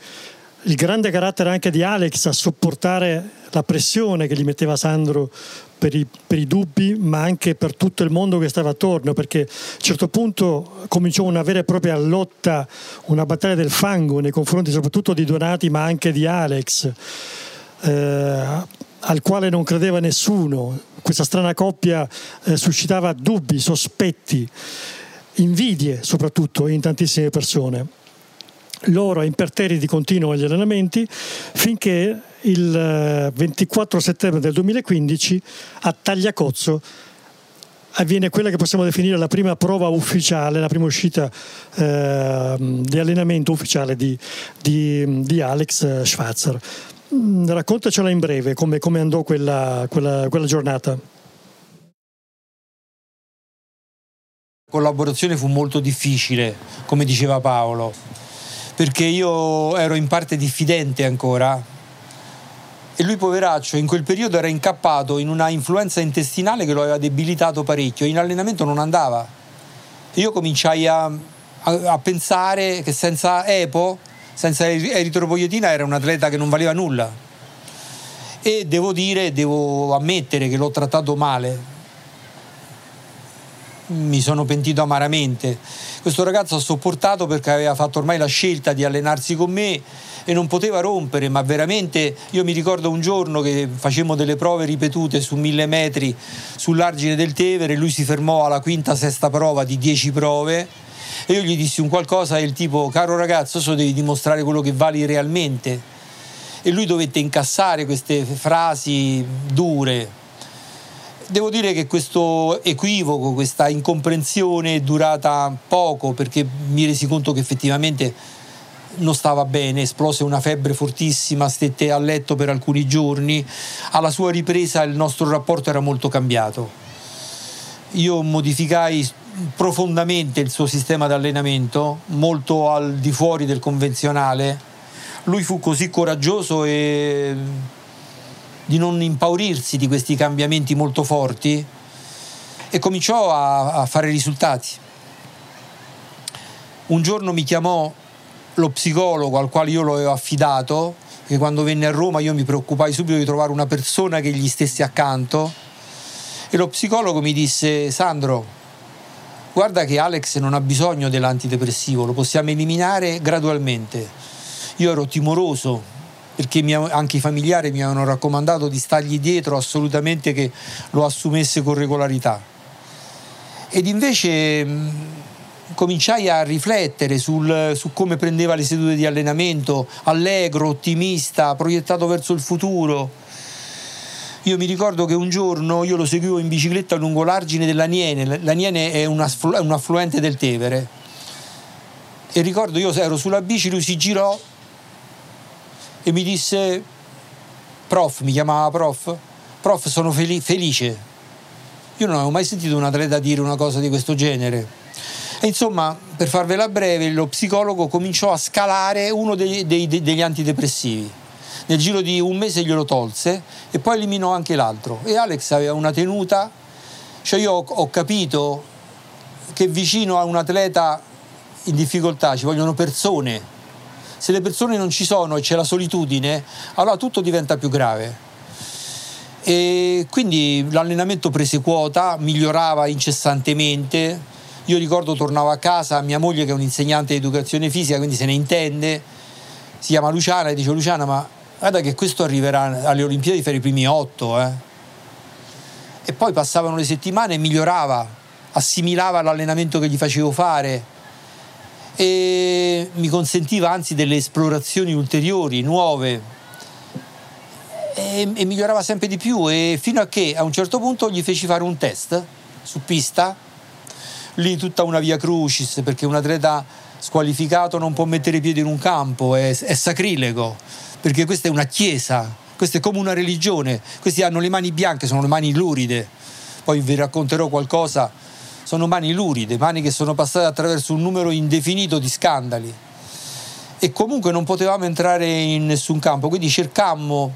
il grande carattere anche di Alex a sopportare la pressione che gli metteva Sandro per i, per i, dubbi, ma anche per tutto il mondo che stava attorno, perché a un certo punto cominciò una vera e propria lotta, una battaglia del fango nei confronti soprattutto di Donati, ma anche di Alex, eh, al quale non credeva nessuno. Questa strana coppia eh, suscitava dubbi, sospetti, invidie soprattutto in tantissime persone loro imperterriti continuano agli allenamenti finché il 24 eh, settembre del 2015 a Tagliacozzo avviene quella che possiamo definire la prima prova ufficiale, la prima uscita eh, di allenamento ufficiale di, di, di Alex Schwarzer. Mm, raccontacela in breve come, come andò quella, quella, quella giornata. La collaborazione fu molto difficile, come diceva Paolo perché io ero in parte diffidente ancora. E lui, poveraccio, in quel periodo era incappato in una influenza intestinale che lo aveva debilitato parecchio. In allenamento non andava. Io cominciai a, a, a pensare che senza EPO, senza eritropoietina, era un atleta che non valeva nulla. E devo dire, devo ammettere che l'ho trattato male mi sono pentito amaramente. Questo ragazzo ha sopportato perché aveva fatto ormai la scelta di allenarsi con me e non poteva rompere, ma veramente io mi ricordo un giorno che facemmo delle prove ripetute su mille metri sull'argine del Tevere, lui si fermò alla quinta, sesta prova di dieci prove e io gli dissi un qualcosa del tipo caro ragazzo, adesso devi dimostrare quello che vali realmente. E lui dovette incassare queste frasi dure Devo dire che questo equivoco, questa incomprensione è durata poco perché mi resi conto che effettivamente non stava bene, esplose una febbre fortissima, stette a letto per alcuni giorni, alla sua ripresa il nostro rapporto era molto cambiato. Io modificai profondamente il suo sistema di allenamento, molto al di fuori del convenzionale. Lui fu così coraggioso e di non impaurirsi di questi cambiamenti molto forti e cominciò a, a fare risultati. Un giorno mi chiamò lo psicologo al quale io lo avevo affidato, che quando venne a Roma io mi preoccupai subito di trovare una persona che gli stesse accanto e lo psicologo mi disse Sandro, guarda che Alex non ha bisogno dell'antidepressivo, lo possiamo eliminare gradualmente. Io ero timoroso perché anche i familiari mi avevano raccomandato di stargli dietro assolutamente che lo assumesse con regolarità. Ed invece cominciai a riflettere sul, su come prendeva le sedute di allenamento, allegro, ottimista, proiettato verso il futuro. Io mi ricordo che un giorno io lo seguivo in bicicletta lungo l'argine dell'Aniene, l'Aniene è un, affluente del Tevere. E ricordo io ero sulla bici, lui si girò e mi disse, prof, mi chiamava prof, prof sono fel- felice. Io non avevo mai sentito un atleta dire una cosa di questo genere. E insomma, per farvela breve, lo psicologo cominciò a scalare uno dei, dei, degli antidepressivi. Nel giro di un mese glielo tolse e poi eliminò anche l'altro. E Alex aveva una tenuta, cioè io ho, ho capito che vicino a un atleta in difficoltà ci vogliono persone se le persone non ci sono e c'è la solitudine, allora tutto diventa più grave. E quindi l'allenamento prese quota, migliorava incessantemente. Io ricordo tornavo a casa, mia moglie che è un'insegnante di educazione fisica, quindi se ne intende, si chiama Luciana e dice Luciana ma guarda che questo arriverà alle Olimpiadi per i primi otto. Eh. E poi passavano le settimane e migliorava, assimilava l'allenamento che gli facevo fare e mi consentiva anzi delle esplorazioni ulteriori, nuove e, e migliorava sempre di più e fino a che a un certo punto gli feci fare un test su pista, lì tutta una via crucis perché un atleta squalificato non può mettere i piedi in un campo, è, è sacrilego, perché questa è una chiesa, questa è come una religione, questi hanno le mani bianche, sono le mani luride, poi vi racconterò qualcosa sono mani luride, mani che sono passate attraverso un numero indefinito di scandali. E comunque non potevamo entrare in nessun campo, quindi cercammo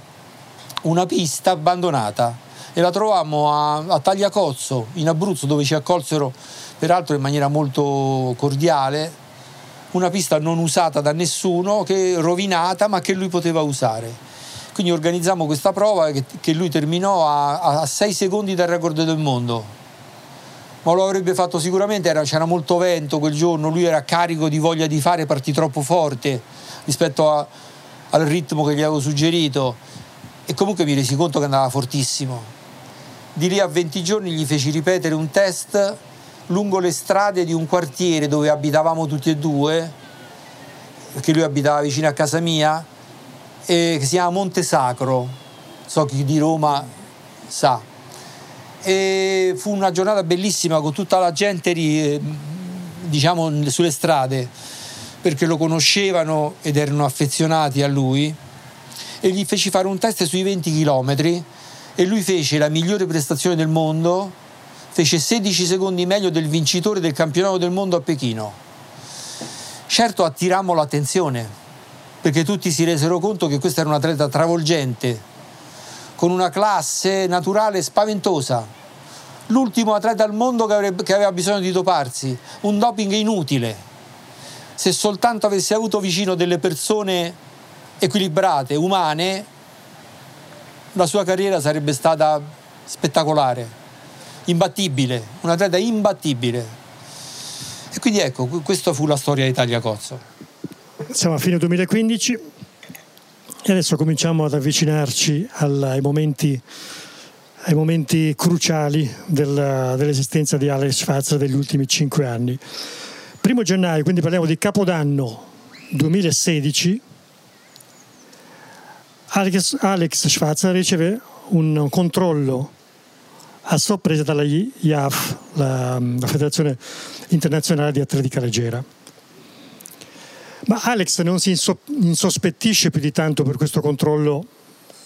una pista abbandonata e la trovammo a, a Tagliacozzo in Abruzzo dove ci accolsero peraltro in maniera molto cordiale una pista non usata da nessuno, che rovinata ma che lui poteva usare. Quindi organizzammo questa prova che, che lui terminò a 6 secondi dal record del mondo ma lo avrebbe fatto sicuramente, era, c'era molto vento quel giorno, lui era carico di voglia di fare, partì troppo forte rispetto a, al ritmo che gli avevo suggerito e comunque mi resi conto che andava fortissimo. Di lì a 20 giorni gli feci ripetere un test lungo le strade di un quartiere dove abitavamo tutti e due, perché lui abitava vicino a casa mia, che si chiama Monte Sacro, so chi di Roma sa. E fu una giornata bellissima con tutta la gente diciamo sulle strade perché lo conoscevano ed erano affezionati a lui e gli feci fare un test sui 20 km e lui fece la migliore prestazione del mondo fece 16 secondi meglio del vincitore del campionato del mondo a Pechino certo attirammo l'attenzione perché tutti si resero conto che questo era un atleta travolgente con una classe naturale spaventosa. L'ultimo atleta al mondo che, avrebbe, che aveva bisogno di doparsi, un doping inutile. Se soltanto avesse avuto vicino delle persone equilibrate, umane, la sua carriera sarebbe stata spettacolare, imbattibile, un atleta imbattibile. E quindi ecco, questa fu la storia di Tagliacozzo. Siamo a fine 2015, e adesso cominciamo ad avvicinarci ai, momenti, ai momenti cruciali della, dell'esistenza di Alex Schwarzer degli ultimi cinque anni. Primo gennaio, quindi parliamo di Capodanno 2016, Alex, Alex Schwarzer riceve un controllo a sorpresa dalla IAF, la, la Federazione Internazionale di Atletica Leggera. Ma Alex non si insospettisce più di tanto per questo controllo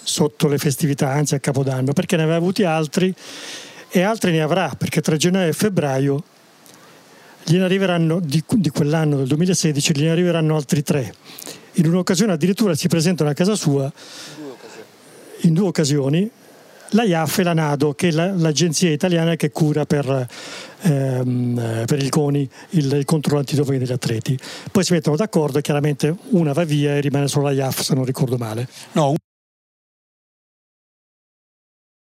sotto le festività, anzi a Capodanno, perché ne aveva avuti altri e altri ne avrà, perché tra gennaio e febbraio gliene arriveranno, di, di quell'anno del 2016, gliene arriveranno altri tre. In un'occasione addirittura si presentano a casa sua in due occasioni la IAF e la NADO, che è la, l'agenzia italiana che cura per, ehm, per il CONI il, il controllo antidoping degli atleti. Poi si mettono d'accordo e chiaramente una va via e rimane solo la IAF, se non ricordo male. No,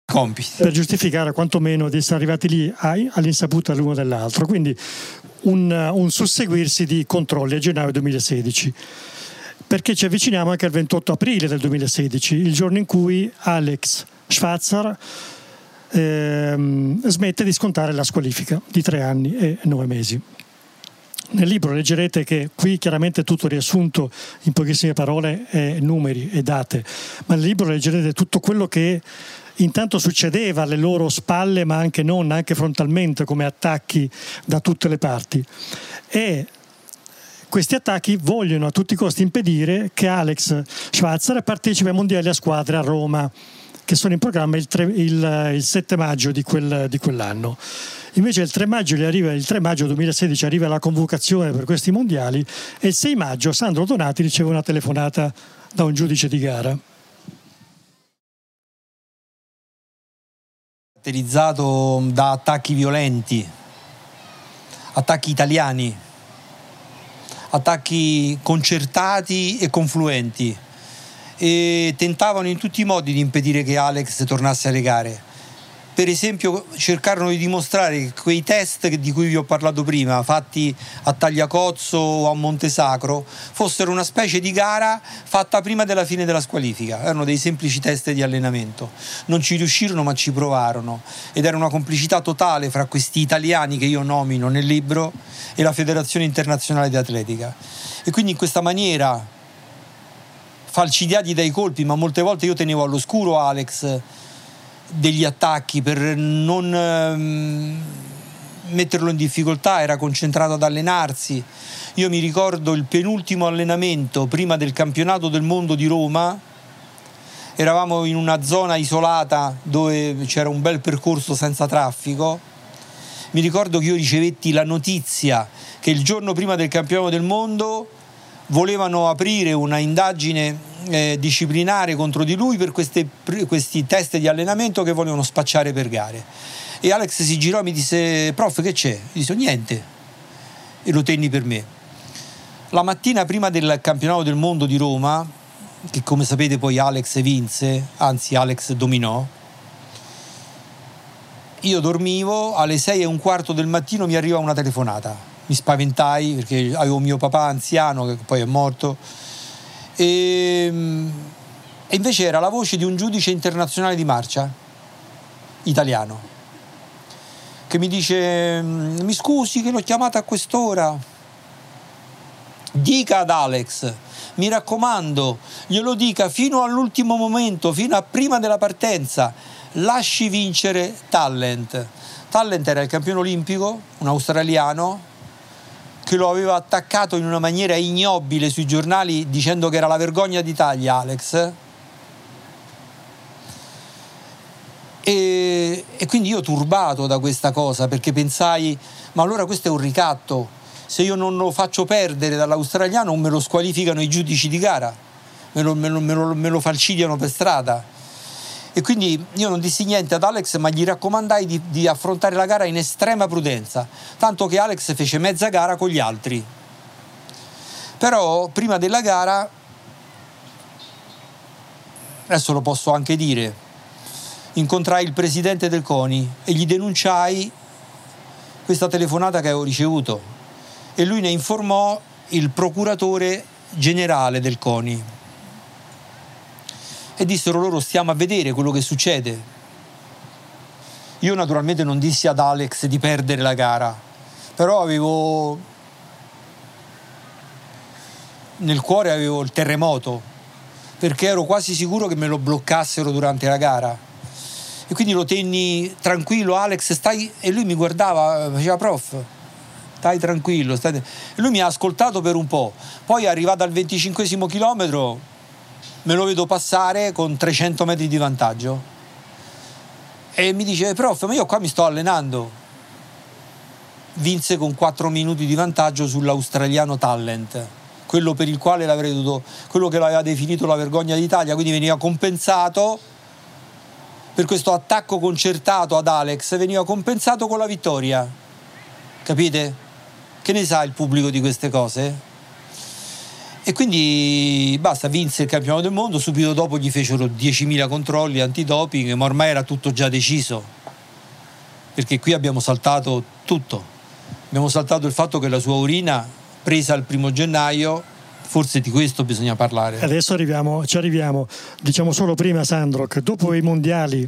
compiti. Per giustificare quantomeno di essere arrivati lì all'insaputa l'uno dell'altro. Quindi un, un susseguirsi di controlli a gennaio 2016 perché ci avviciniamo anche al 28 aprile del 2016, il giorno in cui Alex Schwarzer ehm, smette di scontare la squalifica di tre anni e nove mesi. Nel libro leggerete che qui chiaramente tutto riassunto in pochissime parole, è numeri e date, ma nel libro leggerete tutto quello che intanto succedeva alle loro spalle, ma anche non, anche frontalmente, come attacchi da tutte le parti. E questi attacchi vogliono a tutti i costi impedire che Alex Schwarzer partecipi ai mondiali a squadre a Roma, che sono in programma il, 3, il, il 7 maggio di, quel, di, quell'anno. Invece il 3, maggio arriva, il 3 maggio 2016 arriva la convocazione per questi mondiali e il 6 maggio Sandro Donati riceve una telefonata da un giudice di gara. Caratterizzato da attacchi violenti, attacchi italiani attacchi concertati e confluenti e tentavano in tutti i modi di impedire che Alex tornasse alle gare. Per esempio cercarono di dimostrare che quei test di cui vi ho parlato prima, fatti a Tagliacozzo o a Montesacro, fossero una specie di gara fatta prima della fine della squalifica. Erano dei semplici test di allenamento. Non ci riuscirono ma ci provarono ed era una complicità totale fra questi italiani che io nomino nel libro e la Federazione Internazionale di Atletica. E quindi in questa maniera, falcidiati dai colpi, ma molte volte io tenevo all'oscuro Alex degli attacchi per non ehm, metterlo in difficoltà, era concentrato ad allenarsi. Io mi ricordo il penultimo allenamento prima del campionato del mondo di Roma. Eravamo in una zona isolata dove c'era un bel percorso senza traffico mi ricordo che io ricevetti la notizia che il giorno prima del campionato del mondo volevano aprire una indagine eh, disciplinare contro di lui per queste, questi test di allenamento che volevano spacciare per gare. E Alex si girò e mi disse, prof che c'è? Gli disse niente e lo tenni per me. La mattina prima del campionato del mondo di Roma, che come sapete poi Alex vinse, anzi Alex dominò, io dormivo, alle 6 e un quarto del mattino mi arriva una telefonata. Mi spaventai perché avevo mio papà anziano che poi è morto. E, e invece era la voce di un giudice internazionale di marcia, italiano, che mi dice, mi scusi che l'ho chiamata a quest'ora. Dica ad Alex, mi raccomando, glielo dica fino all'ultimo momento, fino a prima della partenza lasci vincere Talent. Talent era il campione olimpico, un australiano che lo aveva attaccato in una maniera ignobile sui giornali dicendo che era la vergogna d'Italia Alex. E, e quindi io turbato da questa cosa perché pensai, ma allora questo è un ricatto, se io non lo faccio perdere dall'australiano me lo squalificano i giudici di gara, me lo, me lo, me lo, me lo falcidiano per strada. E quindi io non dissi niente ad Alex, ma gli raccomandai di, di affrontare la gara in estrema prudenza, tanto che Alex fece mezza gara con gli altri. Però prima della gara, adesso lo posso anche dire, incontrai il presidente del CONI e gli denunciai questa telefonata che avevo ricevuto e lui ne informò il procuratore generale del CONI e dissero loro stiamo a vedere quello che succede. Io naturalmente non dissi ad Alex di perdere la gara, però avevo nel cuore avevo il terremoto perché ero quasi sicuro che me lo bloccassero durante la gara E quindi lo tenni tranquillo, Alex, stai... E lui mi guardava, faceva prof, stai tranquillo. Stai... Lui mi ha ascoltato per un po'. Poi arrivato al 25 chilometro me lo vedo passare con 300 metri di vantaggio. E mi dice, prof, ma io qua mi sto allenando. Vinse con 4 minuti di vantaggio sull'australiano Talent quello per il quale l'avrei dovuto, quello che l'aveva definito la vergogna d'Italia, quindi veniva compensato per questo attacco concertato ad Alex, veniva compensato con la vittoria. Capite? Che ne sa il pubblico di queste cose? E quindi basta, vinse il campionato del mondo, subito dopo gli fecero 10.000 controlli antidoping, ma ormai era tutto già deciso, perché qui abbiamo saltato tutto. Abbiamo saltato il fatto che la sua urina presa il primo gennaio, forse di questo bisogna parlare. Adesso arriviamo, ci arriviamo. Diciamo solo prima, Sandro, che dopo i mondiali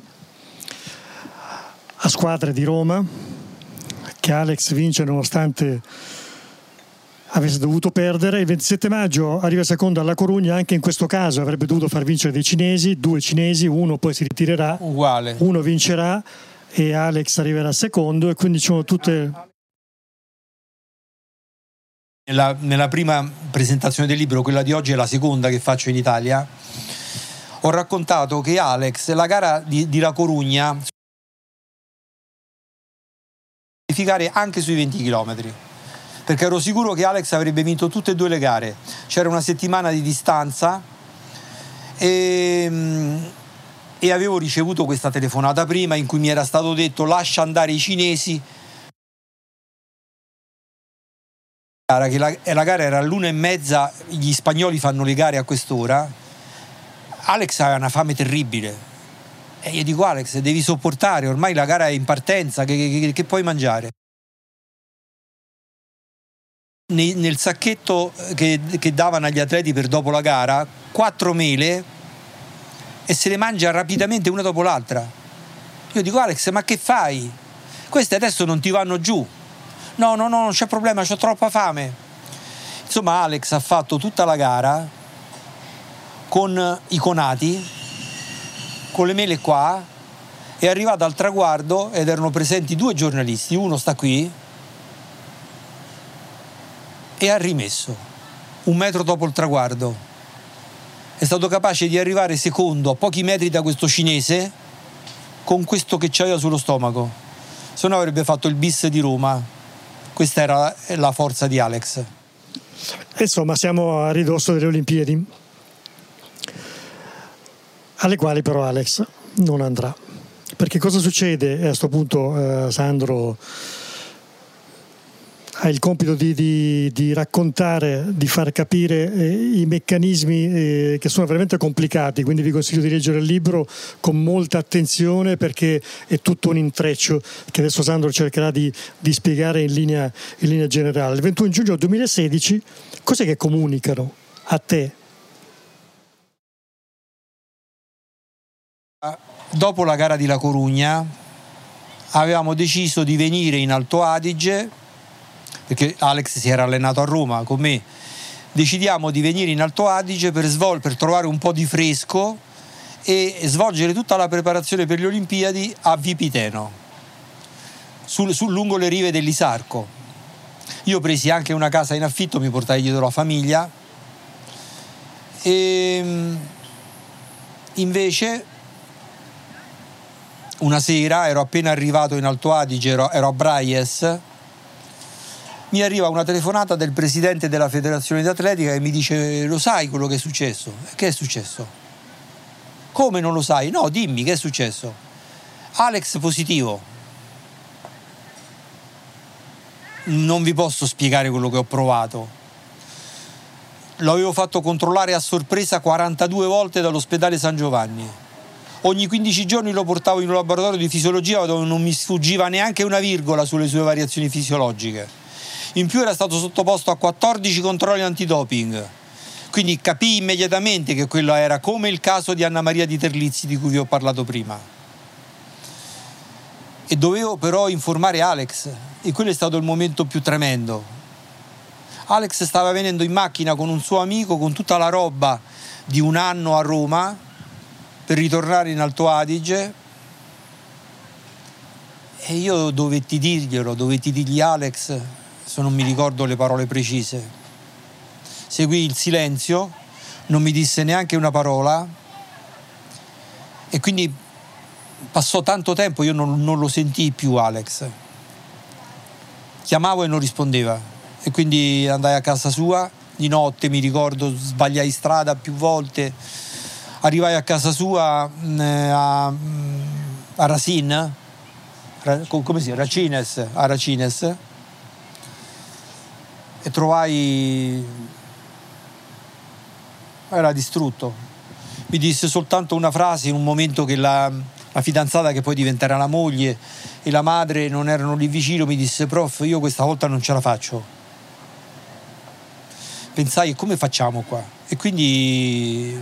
a squadre di Roma, che Alex vince nonostante avesse dovuto perdere. Il 27 maggio arriva secondo alla Corugna, anche in questo caso avrebbe dovuto far vincere dei cinesi, due cinesi, uno poi si ritirerà, Uguale. uno vincerà e Alex arriverà secondo e quindi ci sono tutte nella, nella, prima presentazione del libro, quella di oggi è la seconda che faccio in Italia, ho raccontato che Alex, la gara di, di La Corugna, anche sui 20 km perché ero sicuro che Alex avrebbe vinto tutte e due le gare c'era una settimana di distanza e, e avevo ricevuto questa telefonata prima in cui mi era stato detto lascia andare i cinesi che la, la gara era all'una e mezza, gli spagnoli fanno le gare a quest'ora. Alex aveva una fame terribile. E io dico Alex, devi sopportare, ormai la gara è in partenza, che, che, che puoi mangiare? Nel, sacchetto che, che davano agli atleti per dopo la gara, quattro mele e se le mangia rapidamente una dopo l'altra. Io dico Alex, ma che fai? Queste adesso non ti vanno giù no, no, no, non c'è problema, ho troppa fame. Insomma, Alex ha fatto tutta la gara con i conati, con le mele qua, è arrivato al traguardo ed erano presenti due giornalisti, uno sta qui e ha rimesso un metro dopo il traguardo. È stato capace di arrivare secondo a pochi metri da questo cinese con questo che c'aveva sullo stomaco. Se no avrebbe fatto il bis di Roma questa era la forza di Alex. Insomma, siamo a ridosso delle Olimpiadi, alle quali però Alex non andrà. Perché cosa succede? A questo punto eh, Sandro ha il compito di, di, di, raccontare, di far capire eh, i meccanismi eh, che sono veramente complicati, quindi vi consiglio di leggere il libro con molta attenzione perché è tutto un intreccio che adesso Sandro cercherà di, di spiegare in linea, in linea generale. Il 21 giugno 2016 cos'è che comunicano a te? Dopo la gara di La Corugna avevamo deciso di venire in Alto Adige perché Alex si era allenato a Roma con me, decidiamo di venire in Alto Adige per, svol- per trovare un po' di fresco e svolgere tutta la preparazione per le Olimpiadi a Vipiteno, sul, sul lungo le rive dell'Isarco. Io presi anche una casa in affitto, mi portai dietro la famiglia e ehm, invece una sera ero appena arrivato in Alto Adige, ero, ero a Braies mi arriva una telefonata del presidente della federazione di atletica e mi dice lo sai quello che è successo? Che è successo? Come non lo sai? No, dimmi che è successo. Alex positivo. Non vi posso spiegare quello che ho provato. L'avevo fatto controllare a sorpresa 42 volte dall'ospedale San Giovanni. Ogni 15 giorni lo portavo in un laboratorio di fisiologia dove non mi sfuggiva neanche una virgola sulle sue variazioni fisiologiche in più era stato sottoposto a 14 controlli antidoping. Quindi capì immediatamente che quello era come il caso di Anna Maria di Terlizzi di cui vi ho parlato prima. E dovevo però informare Alex e quello è stato il momento più tremendo. Alex stava venendo in macchina con un suo amico con tutta la roba di un anno a Roma per ritornare in Alto Adige E io dovetti dirglielo, dovetti dirgli Alex, se non mi ricordo le parole precise. Seguì il silenzio, non mi disse neanche una parola e quindi passò tanto tempo, io non, non lo sentii più Alex. Chiamavo e non rispondeva e quindi andai a casa sua, di notte mi ricordo, sbagliai strada più volte, arrivai a casa sua mm, a, a Rasin, come si? Racines, a Racines e trovai era distrutto. Mi disse soltanto una frase in un momento che la, la fidanzata che poi diventerà la moglie e la madre non erano lì vicino mi disse prof io questa volta non ce la faccio. Pensai come facciamo qua? E quindi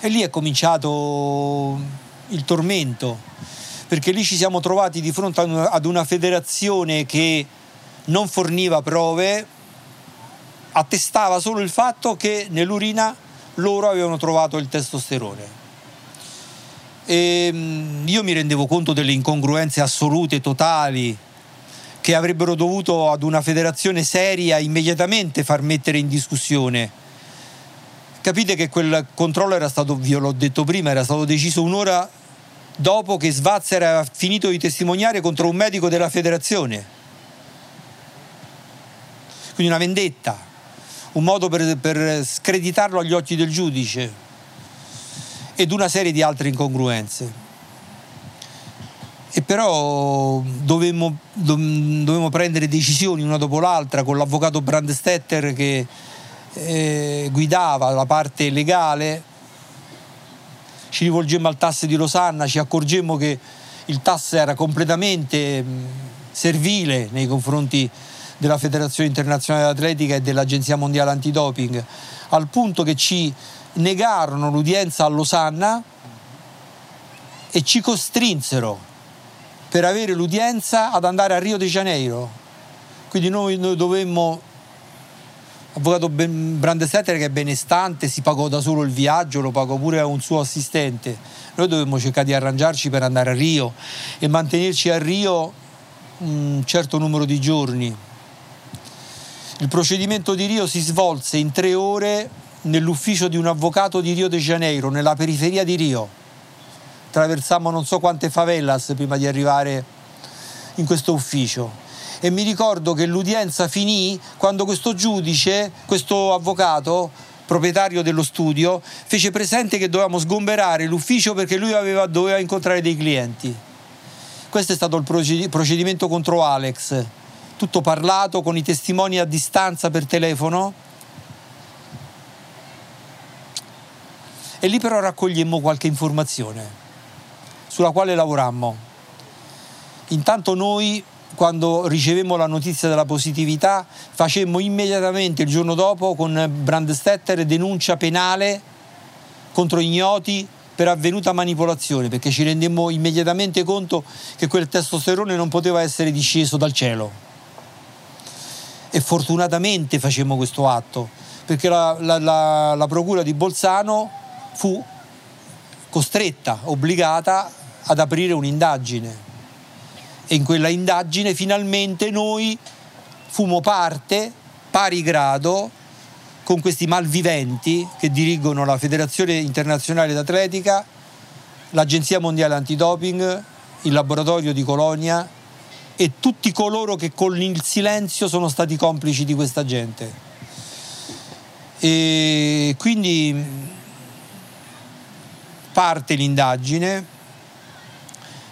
e lì è cominciato il tormento perché lì ci siamo trovati di fronte ad una federazione che non forniva prove attestava solo il fatto che nell'urina loro avevano trovato il testosterone e mm, io mi rendevo conto delle incongruenze assolute, totali, che avrebbero dovuto ad una federazione seria immediatamente far mettere in discussione. Capite che quel controllo era stato, vi l'ho detto prima, era stato deciso un'ora dopo che Svazzer aveva finito di testimoniare contro un medico della federazione. Quindi una vendetta, un modo per, per screditarlo agli occhi del giudice ed una serie di altre incongruenze. E però dovemmo, dovemmo prendere decisioni una dopo l'altra con l'avvocato Brandstetter che eh, guidava la parte legale. Ci rivolgemmo al TAS di Losanna, ci accorgemmo che il TAS era completamente servile nei confronti della Federazione Internazionale Atletica e dell'Agenzia Mondiale Antidoping, al punto che ci negarono l'udienza a Losanna e ci costrinsero per avere l'udienza ad andare a Rio de Janeiro. Quindi noi, noi dovemmo, avvocato Brandesetter che è benestante, si pagò da solo il viaggio, lo pagò pure a un suo assistente. Noi dovemmo cercare di arrangiarci per andare a Rio e mantenerci a Rio un certo numero di giorni. Il procedimento di Rio si svolse in tre ore nell'ufficio di un avvocato di Rio de Janeiro, nella periferia di Rio. Attraversammo non so quante favelas prima di arrivare in questo ufficio. E mi ricordo che l'udienza finì quando questo giudice, questo avvocato, proprietario dello studio, fece presente che dovevamo sgomberare l'ufficio perché lui aveva, doveva incontrare dei clienti. Questo è stato il procedimento contro Alex, tutto parlato con i testimoni a distanza per telefono e lì però raccogliemmo qualche informazione sulla quale lavorammo. Intanto noi quando ricevemmo la notizia della positività facemmo immediatamente il giorno dopo con Brandstetter denuncia penale contro ignoti per avvenuta manipolazione perché ci rendemmo immediatamente conto che quel testosterone non poteva essere disceso dal cielo e fortunatamente facemmo questo atto perché la, la, la, la procura di Bolzano fu costretta, obbligata ad aprire un'indagine. E in quella indagine finalmente noi fummo parte, pari grado, con questi malviventi che dirigono la Federazione Internazionale d'Atletica, l'Agenzia Mondiale Antidoping, il laboratorio di Colonia e tutti coloro che con il silenzio sono stati complici di questa gente. E quindi parte l'indagine,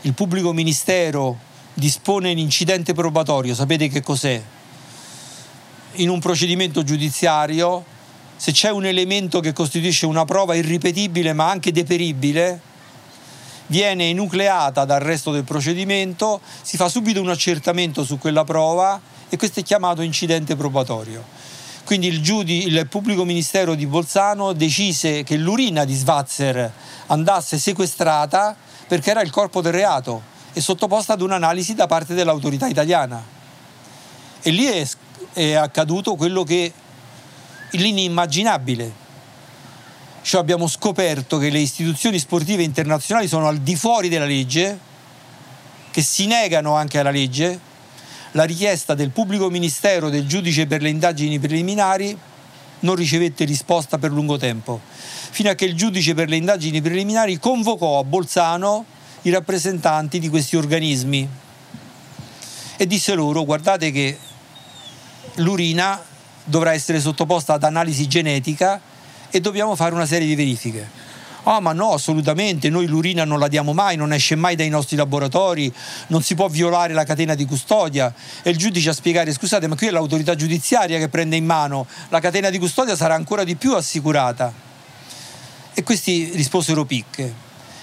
il pubblico ministero dispone l'incidente probatorio, sapete che cos'è? In un procedimento giudiziario, se c'è un elemento che costituisce una prova irripetibile ma anche deperibile, viene enucleata dal resto del procedimento, si fa subito un accertamento su quella prova e questo è chiamato incidente probatorio. Quindi il, giudi, il pubblico ministero di Bolzano decise che l'urina di Svazzer andasse sequestrata perché era il corpo del reato e sottoposta ad un'analisi da parte dell'autorità italiana. E lì è, è accaduto quello che l'inimmaginabile. Cioè abbiamo scoperto che le istituzioni sportive internazionali sono al di fuori della legge che si negano anche alla legge, la richiesta del pubblico ministero del giudice per le indagini preliminari non ricevette risposta per lungo tempo, fino a che il giudice per le indagini preliminari convocò a Bolzano i rappresentanti di questi organismi e disse loro guardate che l'urina dovrà essere sottoposta ad analisi genetica e dobbiamo fare una serie di verifiche. Ah, ma no, assolutamente, noi l'urina non la diamo mai, non esce mai dai nostri laboratori, non si può violare la catena di custodia. E il giudice a spiegare, scusate, ma qui è l'autorità giudiziaria che prende in mano, la catena di custodia sarà ancora di più assicurata. E questi risposero picche.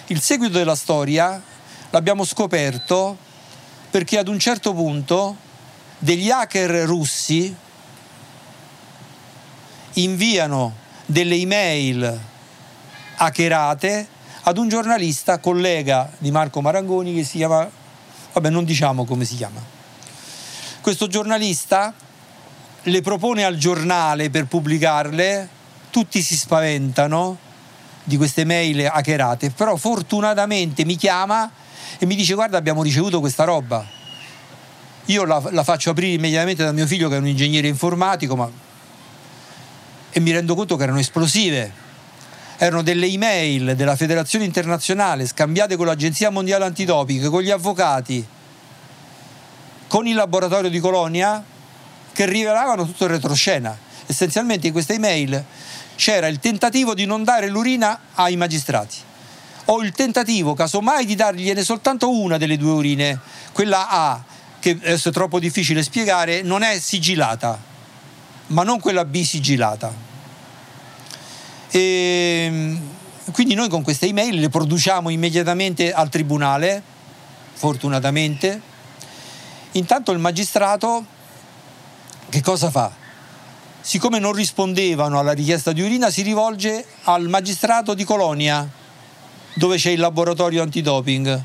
Il seguito della storia l'abbiamo scoperto perché ad un certo punto degli hacker russi inviano delle email hackerate ad un giornalista collega di Marco Marangoni che si chiama, vabbè non diciamo come si chiama. Questo giornalista le propone al giornale per pubblicarle, tutti si spaventano di queste mail hackerate, però fortunatamente mi chiama e mi dice guarda abbiamo ricevuto questa roba. Io la, la faccio aprire immediatamente da mio figlio che è un ingegnere informatico, ma... e mi rendo conto che erano esplosive. Erano delle email della Federazione Internazionale scambiate con l'Agenzia Mondiale Antidoping, con gli avvocati, con il laboratorio di Colonia, che rivelavano tutto il retroscena. Essenzialmente in queste email c'era il tentativo di non dare l'urina ai magistrati. O il tentativo, casomai, di dargliene soltanto una delle due urine, quella A, che adesso è troppo difficile spiegare, non è sigillata, ma non quella B sigillata. E ehm, quindi noi con queste email le produciamo immediatamente al tribunale, fortunatamente. Intanto il magistrato che cosa fa? Siccome non rispondevano alla richiesta di urina, si rivolge al magistrato di Colonia, dove c'è il laboratorio antidoping.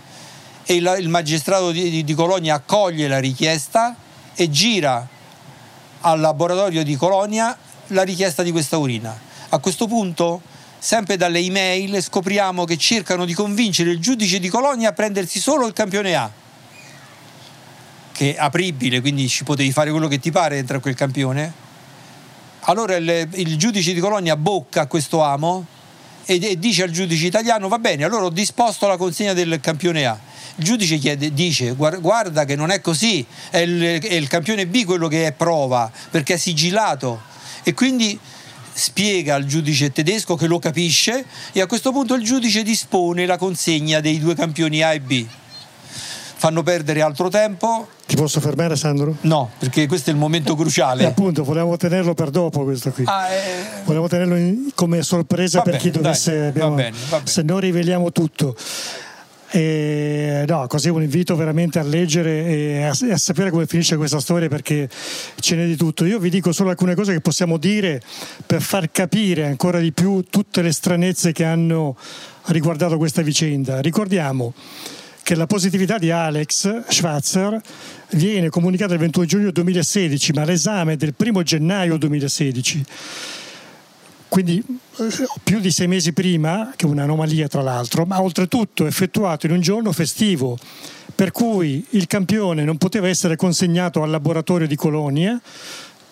E il, magistrato di, di Colonia accoglie la richiesta e gira al laboratorio di Colonia la richiesta di questa urina a questo punto, sempre dalle email, scopriamo che cercano di convincere il giudice di Colonia a prendersi solo il campione A, che è apribile, quindi ci potevi fare quello che ti pare dentro a quel campione. Allora il, il giudice di Colonia bocca questo amo e, e, dice al giudice italiano va bene, allora ho disposto la consegna del campione A. Il giudice chiede, dice guarda che non è così, è il, è il campione B quello che è prova perché è sigillato e quindi spiega al giudice tedesco che lo capisce e a questo punto il giudice dispone la consegna dei due campioni A e B. Fanno perdere altro tempo. Ti posso fermare Sandro? No, perché questo è il momento cruciale. E appunto, volevamo tenerlo per dopo questo qui. Ah, eh... Volevamo tenerlo in, come sorpresa va per bene, chi dovesse... Dai, abbiamo, va bene, va bene. Se no riveliamo tutto. E, no, così un invito veramente a leggere e a, a, sapere come finisce questa storia perché ce n'è di tutto. Io vi dico solo alcune cose che possiamo dire per far capire ancora di più tutte le stranezze che hanno riguardato questa vicenda. Ricordiamo che la positività di Alex Schwarzer viene comunicata il 21 giugno 2016, ma l'esame è del 1 gennaio 2016 quindi eh, più di sei mesi prima, che è un'anomalia tra l'altro, ma oltretutto effettuato in un giorno festivo, per cui il campione non poteva essere consegnato al laboratorio di Colonia,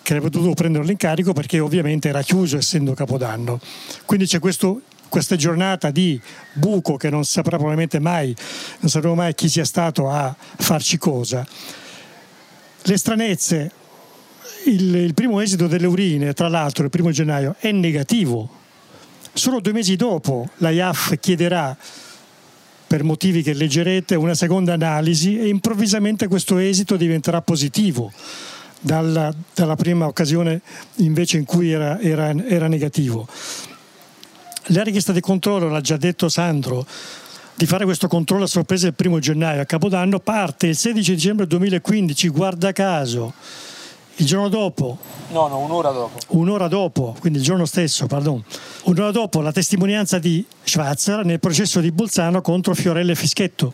che avrebbe dovuto prenderlo in carico perché ovviamente era chiuso essendo Capodanno. Quindi c'è questo, questa giornata di buco che non saprà probabilmente mai, non sapremo mai chi sia stato a farci cosa. Le stranezze il, il primo esito delle urine, tra l'altro il primo gennaio, è negativo. Solo due mesi dopo la IAF chiederà per motivi che leggerete, una seconda analisi e improvvisamente questo esito diventerà positivo dalla, dalla prima occasione invece in cui era, era, era, negativo. La richiesta di controllo, l'ha già detto Sandro, di fare questo controllo a sorpresa il primo gennaio a Capodanno parte il 16 dicembre 2015, guarda caso il giorno dopo? No, no, un'ora dopo. Un'ora dopo, quindi il giorno stesso, pardon. Un'ora dopo la testimonianza di Schwarzer nel processo di Bolzano contro Fiorelle Fischetto.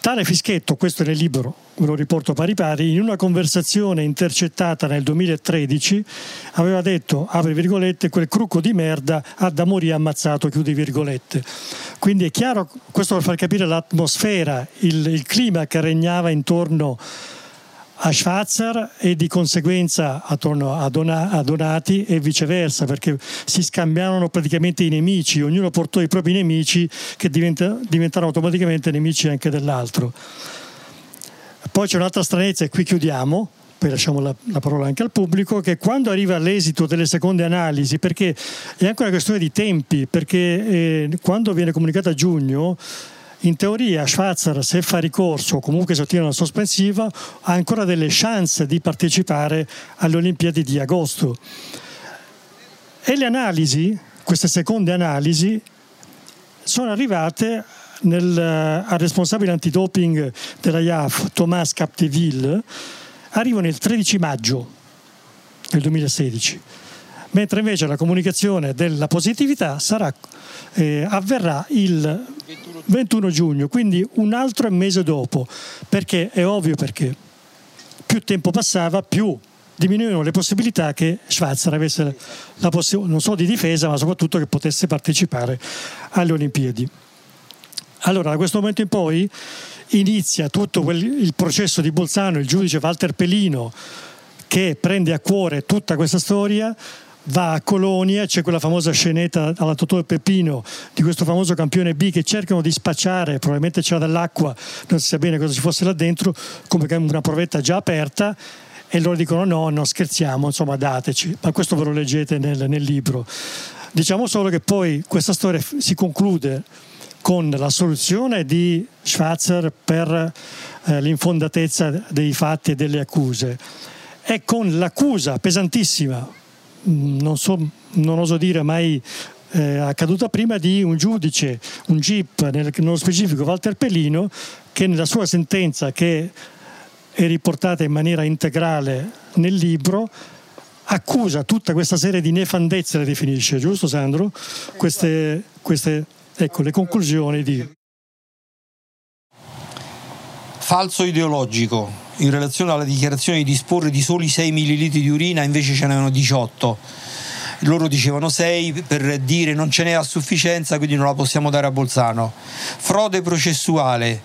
Tale Fischetto, questo è nel libro ve lo riporto pari pari, in una conversazione intercettata nel 2013 aveva detto, apri virgolette, quel crucco di merda ha da morire ammazzato, chiudi virgolette. Quindi è chiaro, questo per far capire l'atmosfera, il, il clima che regnava intorno a Schwarzer e di conseguenza attorno a, Dona, a, Donati e viceversa perché si scambiarono praticamente i nemici, ognuno portò i propri nemici che diventa, diventarono automaticamente nemici anche dell'altro. Poi c'è un'altra stranezza e qui chiudiamo, poi lasciamo la, la, parola anche al pubblico, che quando arriva l'esito delle seconde analisi, perché è anche una questione di tempi, perché eh, quando viene comunicato a giugno in teoria Schwarzer se fa ricorso o comunque se ottiene una sospensiva ha ancora delle chance di partecipare alle Olimpiadi di agosto. E le analisi, queste seconde analisi, sono arrivate nel, eh, al responsabile antidoping della IAF, Thomas Capdeville, arrivano il 13 maggio del 2016 mentre invece la comunicazione della positività sarà, eh, avverrà il 21 giugno, quindi un altro mese dopo, perché è ovvio perché più tempo passava, più diminuivano le possibilità che Schwarzer avesse la possibilità, non solo di difesa, ma soprattutto che potesse partecipare alle Olimpiadi. Allora, da questo momento in poi inizia tutto quel, il processo di Bolzano, il giudice Walter Pelino, che prende a cuore tutta questa storia, va a Colonia, c'è quella famosa scenetta alla Totò e Peppino di questo famoso campione B che cercano di spacciare, probabilmente c'era dell'acqua, non si sa bene cosa ci fosse là dentro, come una provetta già aperta e loro dicono no, non scherziamo, insomma dateci, ma questo ve lo leggete nel, nel libro. Diciamo solo che poi questa storia si conclude con la soluzione di Schwarzer per eh, l'infondatezza dei fatti e delle accuse e con l'accusa pesantissima non, so, non oso dire mai eh, accaduta prima di un giudice, un GIP, nel, nello specifico Walter Pellino, che nella sua sentenza che è riportata in maniera integrale nel libro accusa tutta questa serie di nefandezze, le definisce, giusto Sandro? Queste, queste ecco, le conclusioni di... Falso ideologico in relazione alla dichiarazione di disporre di soli 6 ml di urina, invece ce n'erano 18. Loro dicevano 6 per dire non ce n'è a sufficienza, quindi non la possiamo dare a Bolzano. Frode processuale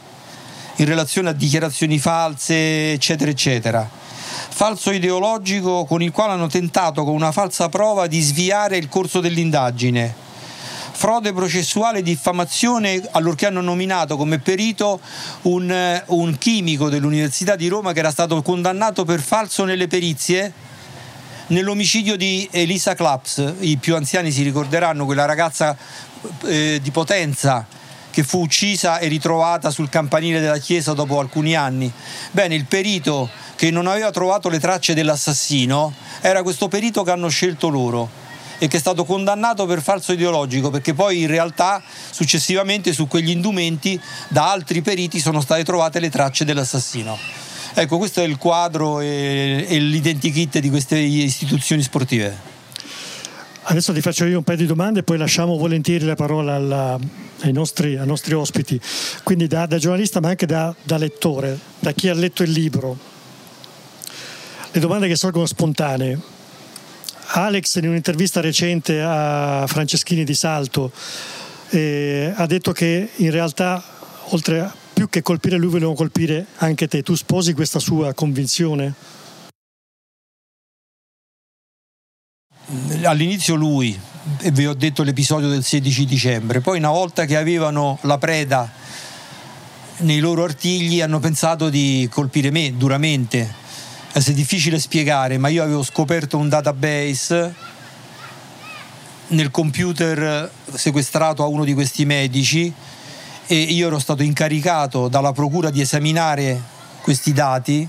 in relazione a dichiarazioni false, eccetera, eccetera. Falso ideologico con il quale hanno tentato con una falsa prova di sviare il corso dell'indagine frode processuale e diffamazione allorché hanno nominato come perito un, un chimico dell'Università di Roma che era stato condannato per falso nelle perizie nell'omicidio di Elisa Claps. I più anziani si ricorderanno quella ragazza eh, di Potenza che fu uccisa e ritrovata sul campanile della chiesa dopo alcuni anni. Bene, il perito che non aveva trovato le tracce dell'assassino era questo perito che hanno scelto loro e che è stato condannato per falso ideologico perché poi in realtà successivamente su quegli indumenti da altri periti sono state trovate le tracce dell'assassino. Ecco, questo è il quadro e, e l'identikit di queste istituzioni sportive. Adesso ti faccio io un paio di domande e poi lasciamo volentieri la parola alla, ai, nostri, ai, nostri, ospiti. Quindi da, da giornalista ma anche da, da, lettore, da chi ha letto il libro. Le domande che sorgono spontanee. Alex in un'intervista recente a Franceschini di Salto eh, ha detto che in realtà oltre a più che colpire lui volevano colpire anche te. Tu sposi questa sua convinzione? All'inizio lui, vi ho detto l'episodio del 16 dicembre, poi una volta che avevano la preda nei loro artigli hanno pensato di colpire me duramente è difficile spiegare, ma io avevo scoperto un database nel computer sequestrato a uno di questi medici e io ero stato incaricato dalla procura di esaminare questi dati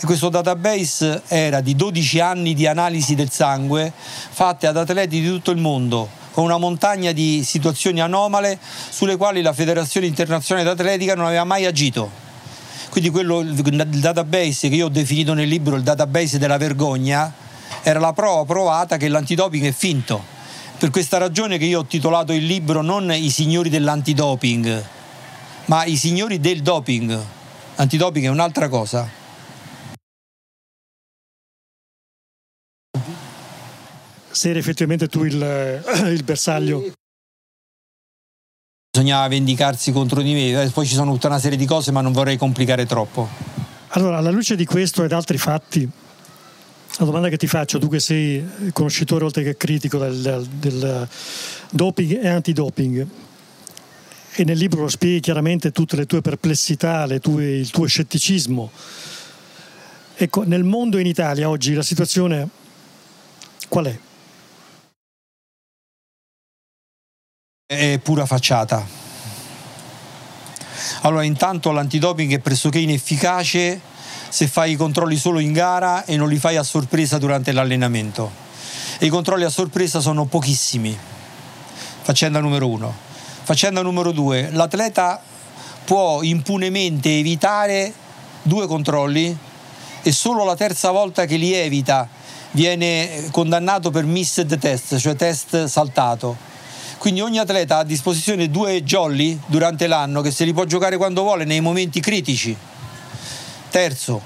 e questo database era di 12 anni di analisi del sangue fatte ad atleti di tutto il mondo con una montagna di situazioni anomale sulle quali la Federazione Internazionale d'Atletica non aveva mai agito quindi quello, il database che io ho definito nel libro il database della vergogna era la prova provata che l'antidoping è finto. Per questa ragione che io ho titolato il libro non I signori dell'antidoping, ma I signori del doping. Antidoping è un'altra cosa. Se eri effettivamente tu il, il bersaglio. Bisognava vendicarsi contro di me, eh, poi ci sono tutta una serie di cose, ma non vorrei complicare troppo. Allora, alla luce di questo ed altri fatti, la domanda che ti faccio, tu che sei conoscitore oltre che critico del, del, del doping e antidoping, e nel libro spieghi chiaramente tutte le tue perplessità, le tue, il tuo scetticismo. Ecco, nel mondo in Italia oggi la situazione qual è? È pura facciata. Allora, intanto l'antidoping è pressoché inefficace se fai i controlli solo in gara e non li fai a sorpresa durante l'allenamento. E i controlli a sorpresa sono pochissimi. Faccenda numero uno. Faccenda numero due, l'atleta può impunemente evitare due controlli e solo la terza volta che li evita viene condannato per missed test, cioè test saltato. Quindi ogni atleta ha a disposizione due jolly durante l'anno che se li può giocare quando vuole nei momenti critici. Terzo,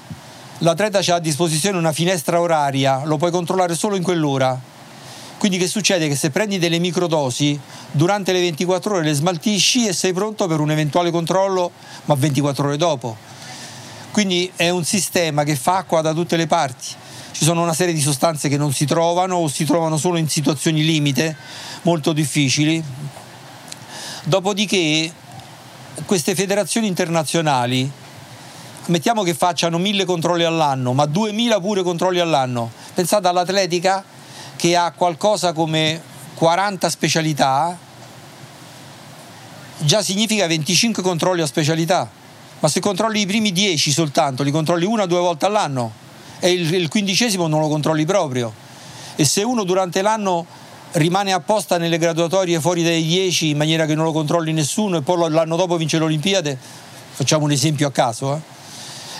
l'atleta ha a disposizione una finestra oraria, lo puoi controllare solo in quell'ora. Quindi che succede? Che se prendi delle microdosi, durante le 24 ore le smaltisci e sei pronto per un eventuale controllo, ma 24 ore dopo. Quindi è un sistema che fa acqua da tutte le parti. Ci sono una serie di sostanze che non si trovano o si trovano solo in situazioni limite, molto difficili. Dopodiché queste federazioni internazionali, mettiamo che facciano mille controlli all'anno, ma 2000 pure controlli all'anno. Pensate all'atletica che ha qualcosa come 40 specialità, già significa 25 controlli a specialità. Ma se controlli i primi 10 soltanto, li controlli una o due volte all'anno e il, il quindicesimo non lo controlli proprio. E se uno durante l'anno rimane apposta nelle graduatorie fuori dai 10 in maniera che non lo controlli nessuno e poi l'anno dopo vince l'Olimpiade, facciamo un esempio a caso. Eh?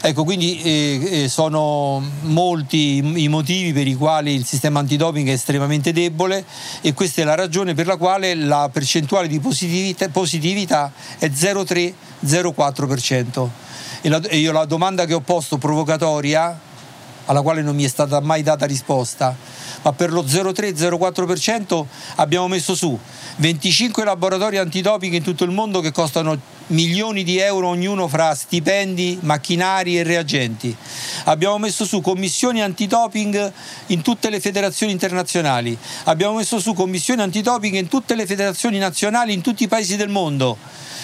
Ecco, quindi eh, eh, sono molti i motivi per i quali il sistema antidoping è estremamente debole e questa è la ragione per la quale la percentuale di positività, positività è 0,3-0,4%. E, la, e io la domanda che ho posto provocatoria, alla quale non mi è stata mai data risposta, ma per lo 0,3-0,4% abbiamo messo su 25 laboratori antidoping in tutto il mondo che costano milioni di euro ognuno fra stipendi, macchinari e reagenti. Abbiamo messo su commissioni antidoping in tutte le federazioni internazionali. Abbiamo messo su commissioni antidoping in tutte le federazioni nazionali in tutti i paesi del mondo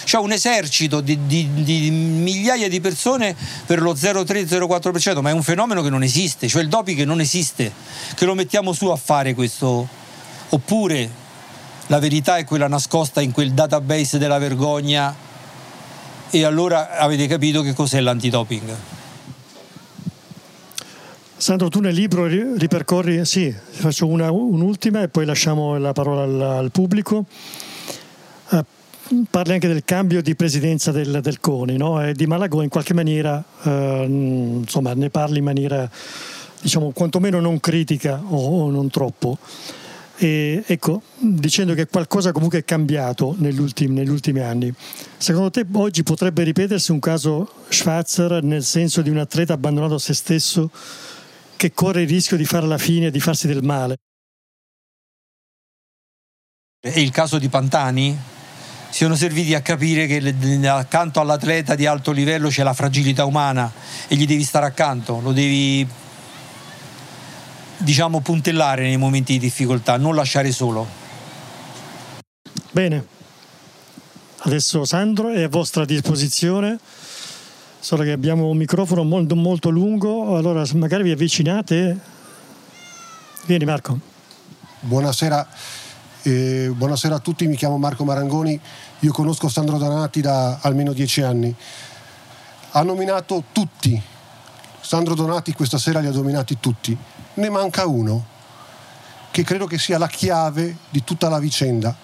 c'è un esercito di, di, di, migliaia di persone per lo 0,3-0,4%, ma è un fenomeno che non esiste, cioè il doping non esiste, che lo mettiamo su a fare questo. Oppure la verità è quella nascosta in quel database della vergogna e allora avete capito che cos'è l'antidoping. Sandro, tu nel libro ripercorri, sì, faccio una, un'ultima e poi lasciamo la parola al, al pubblico. Uh, parli anche del cambio di presidenza del, del CONI no? e di Malagò in qualche maniera, uh, insomma, ne parli in maniera, diciamo, quantomeno non critica o, o non troppo. E, ecco, dicendo che qualcosa comunque è cambiato negli ultimi, anni. Secondo te oggi potrebbe ripetersi un caso Schwarzer nel senso di un atleta abbandonato a se stesso che corre il rischio di fare la fine e di farsi del male? È il caso di Pantani? Siano serviti a capire che accanto all'atleta di alto livello c'è la fragilità umana e gli devi stare accanto, lo devi diciamo puntellare nei momenti di difficoltà, non lasciare solo. Bene, adesso Sandro è a vostra disposizione, solo che abbiamo un microfono molto, molto lungo, allora magari vi avvicinate. Vieni Marco. Buonasera, eh, buonasera a tutti, mi chiamo Marco Marangoni, io conosco Sandro Donati da almeno dieci anni. Ha nominato tutti, Sandro Donati questa sera li ha dominati tutti ne manca uno, che credo che sia la chiave di tutta la vicenda.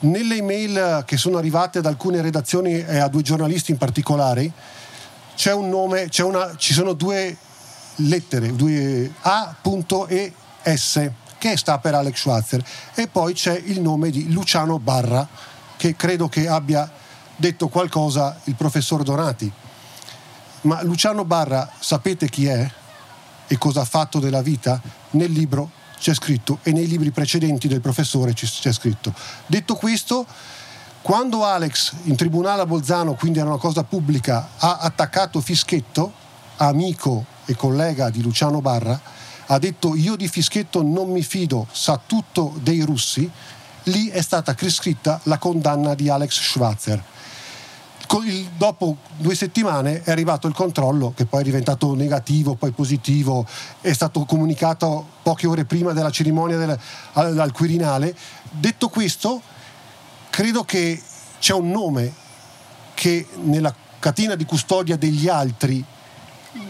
Nelle email che sono arrivate ad alcune redazioni e a due giornalisti in particolare, c'è un nome, c'è una, ci sono due lettere, due A e S, che sta per Alex Schwarzer, e poi c'è il nome di Luciano Barra, che credo che abbia detto qualcosa il professor Donati. Ma Luciano Barra, sapete chi è e cosa ha fatto della vita? Nel libro c'è scritto e nei libri precedenti del professore c'è scritto. Detto questo, quando Alex in tribunale a Bolzano, quindi era una cosa pubblica, ha attaccato Fischetto, amico e collega di Luciano Barra, ha detto io di Fischetto non mi fido, sa tutto dei russi, lì è stata prescritta la condanna di Alex Schwarzer. Dopo due settimane è arrivato il controllo che poi è diventato negativo, poi positivo, è stato comunicato poche ore prima della cerimonia del, al, al Quirinale. Detto questo, credo che c'è un nome che nella catena di custodia degli altri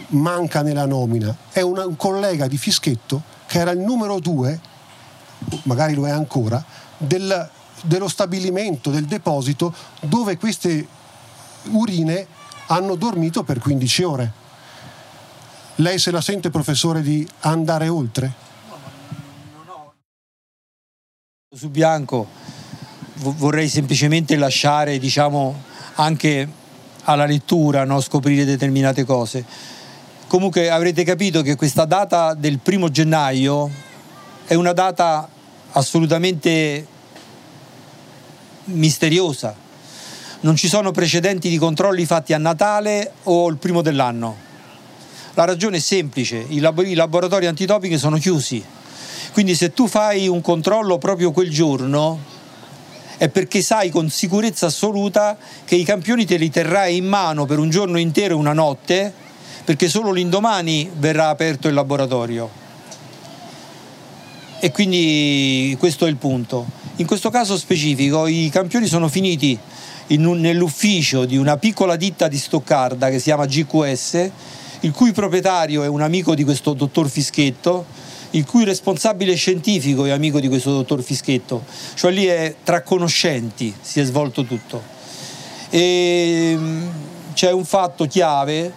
manca nella nomina. È una, un collega di Fischetto che era il numero due, magari lo è ancora, del, dello stabilimento, del deposito dove queste urine hanno dormito per 15 ore. Lei se la sente, professore, di andare oltre? Su bianco vorrei semplicemente lasciare, diciamo, anche alla lettura, no? scoprire determinate cose. Comunque avrete capito che questa data del primo gennaio è una data assolutamente misteriosa. Non ci sono precedenti di controlli fatti a Natale o il primo dell'anno. La ragione è semplice, i, lab- i laboratori antitopiche sono chiusi. Quindi se tu fai un controllo proprio quel giorno, è perché sai con sicurezza assoluta che i campioni te li terrai in mano per un giorno intero e una notte, perché solo l'indomani verrà aperto il laboratorio. E quindi questo è il punto. In questo caso specifico i campioni sono finiti un, nell'ufficio di una piccola ditta di Stoccarda che si chiama GQS, il cui proprietario è un amico di questo dottor Fischetto il cui responsabile scientifico è amico di questo dottor Fischetto, cioè lì è tra conoscenti si è svolto tutto. E mm, c'è un fatto chiave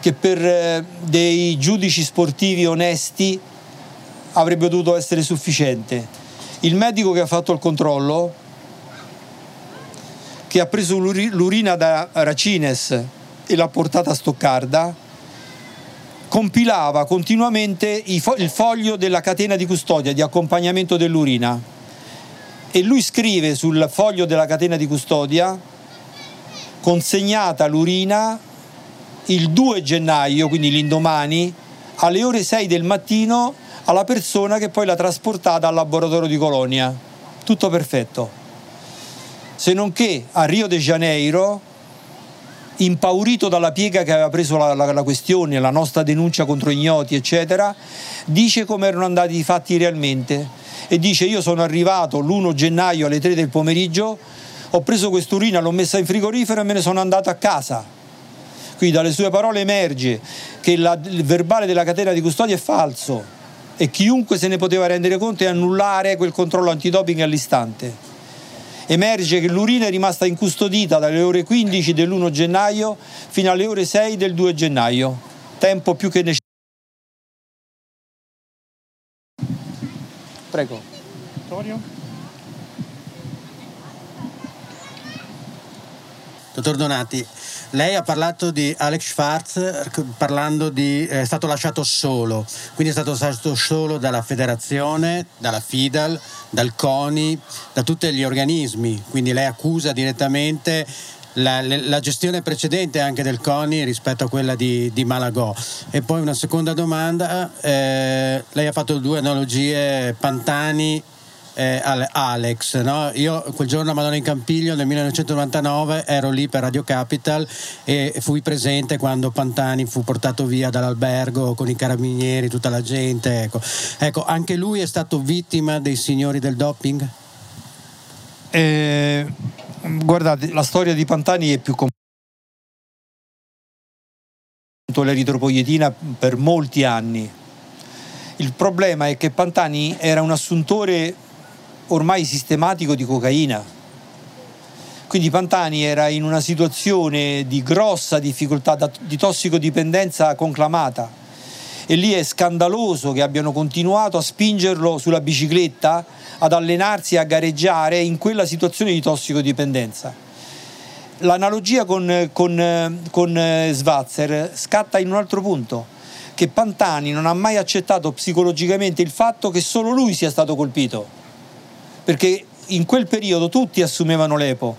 che per eh, dei giudici sportivi onesti avrebbe dovuto essere sufficiente. Il medico che ha fatto il controllo, che ha preso l'urina da Racines e l'ha portata a Stoccarda, compilava continuamente il foglio della catena di custodia di accompagnamento dell'urina e lui scrive sul foglio della catena di custodia consegnata l'urina il 2 gennaio, quindi l'indomani, alle ore 6 del mattino alla persona che poi l'ha trasportata al laboratorio di Colonia. Tutto perfetto. Se non che a Rio de Janeiro impaurito dalla piega che aveva preso la, la, la, questione, la nostra denuncia contro ignoti, eccetera, dice come erano andati i fatti realmente e dice io sono arrivato l'1 gennaio alle 3 del pomeriggio, ho preso quest'urina, l'ho messa in frigorifero e me ne sono andato a casa. Qui dalle sue parole emerge che la, il verbale della catena di custodia è falso e chiunque se ne poteva rendere conto e annullare quel controllo antidoping all'istante emerge che l'urina è rimasta incustodita dalle ore 15 dell'1 gennaio fino alle ore 6 del 2 gennaio, tempo più che necessario. Prego. Vittorio? Dottor Donati, lei ha parlato di Alex Schwarz parlando di è stato lasciato solo, quindi è stato lasciato solo dalla federazione, dalla FIDAL, dal CONI, da tutti gli organismi, quindi lei accusa direttamente la, la, gestione precedente anche del CONI rispetto a quella di, di Malagò. E poi una seconda domanda, eh, lei ha fatto due analogie Pantani eh, Alex. No? Io quel giorno a Madonna in Campiglio nel 1999 ero lì per Radio Capital e fui presente quando Pantani fu portato via dall'albergo con i carabinieri, tutta la gente. Ecco, ecco anche lui è stato vittima dei signori del doping? Eh, guardate, la storia di Pantani è più complessa l'eritropoietina per molti anni. Il problema è che Pantani era un assuntore ormai sistematico di cocaina. Quindi Pantani era in una situazione di grossa difficoltà di tossicodipendenza conclamata e lì è scandaloso che abbiano continuato a spingerlo sulla bicicletta, ad allenarsi e a gareggiare in quella situazione di tossicodipendenza. l'analogia con, con, con Svazzer scatta in un altro punto, che Pantani non ha mai accettato psicologicamente il fatto che solo lui sia stato colpito, perché in quel periodo tutti assumevano l'EPO.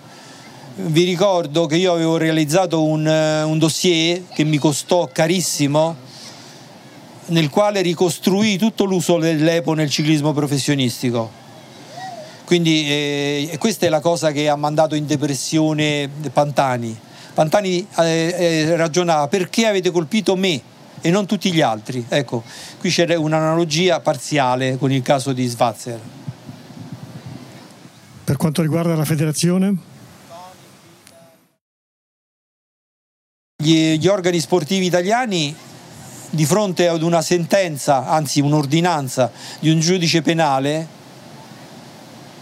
Vi ricordo che io avevo realizzato un, un dossier che mi costò carissimo, nel quale ricostruì tutto l'uso dell'EPO nel ciclismo professionistico. Quindi eh, questa è la cosa che ha mandato in depressione Pantani. Pantani eh, eh, ragionava perché avete colpito me e non tutti gli altri. Ecco, qui c'è un'analogia parziale con il caso di Svazzer. Per quanto riguarda la federazione? Gli, gli organi sportivi italiani di fronte ad una sentenza, anzi un'ordinanza di un giudice penale,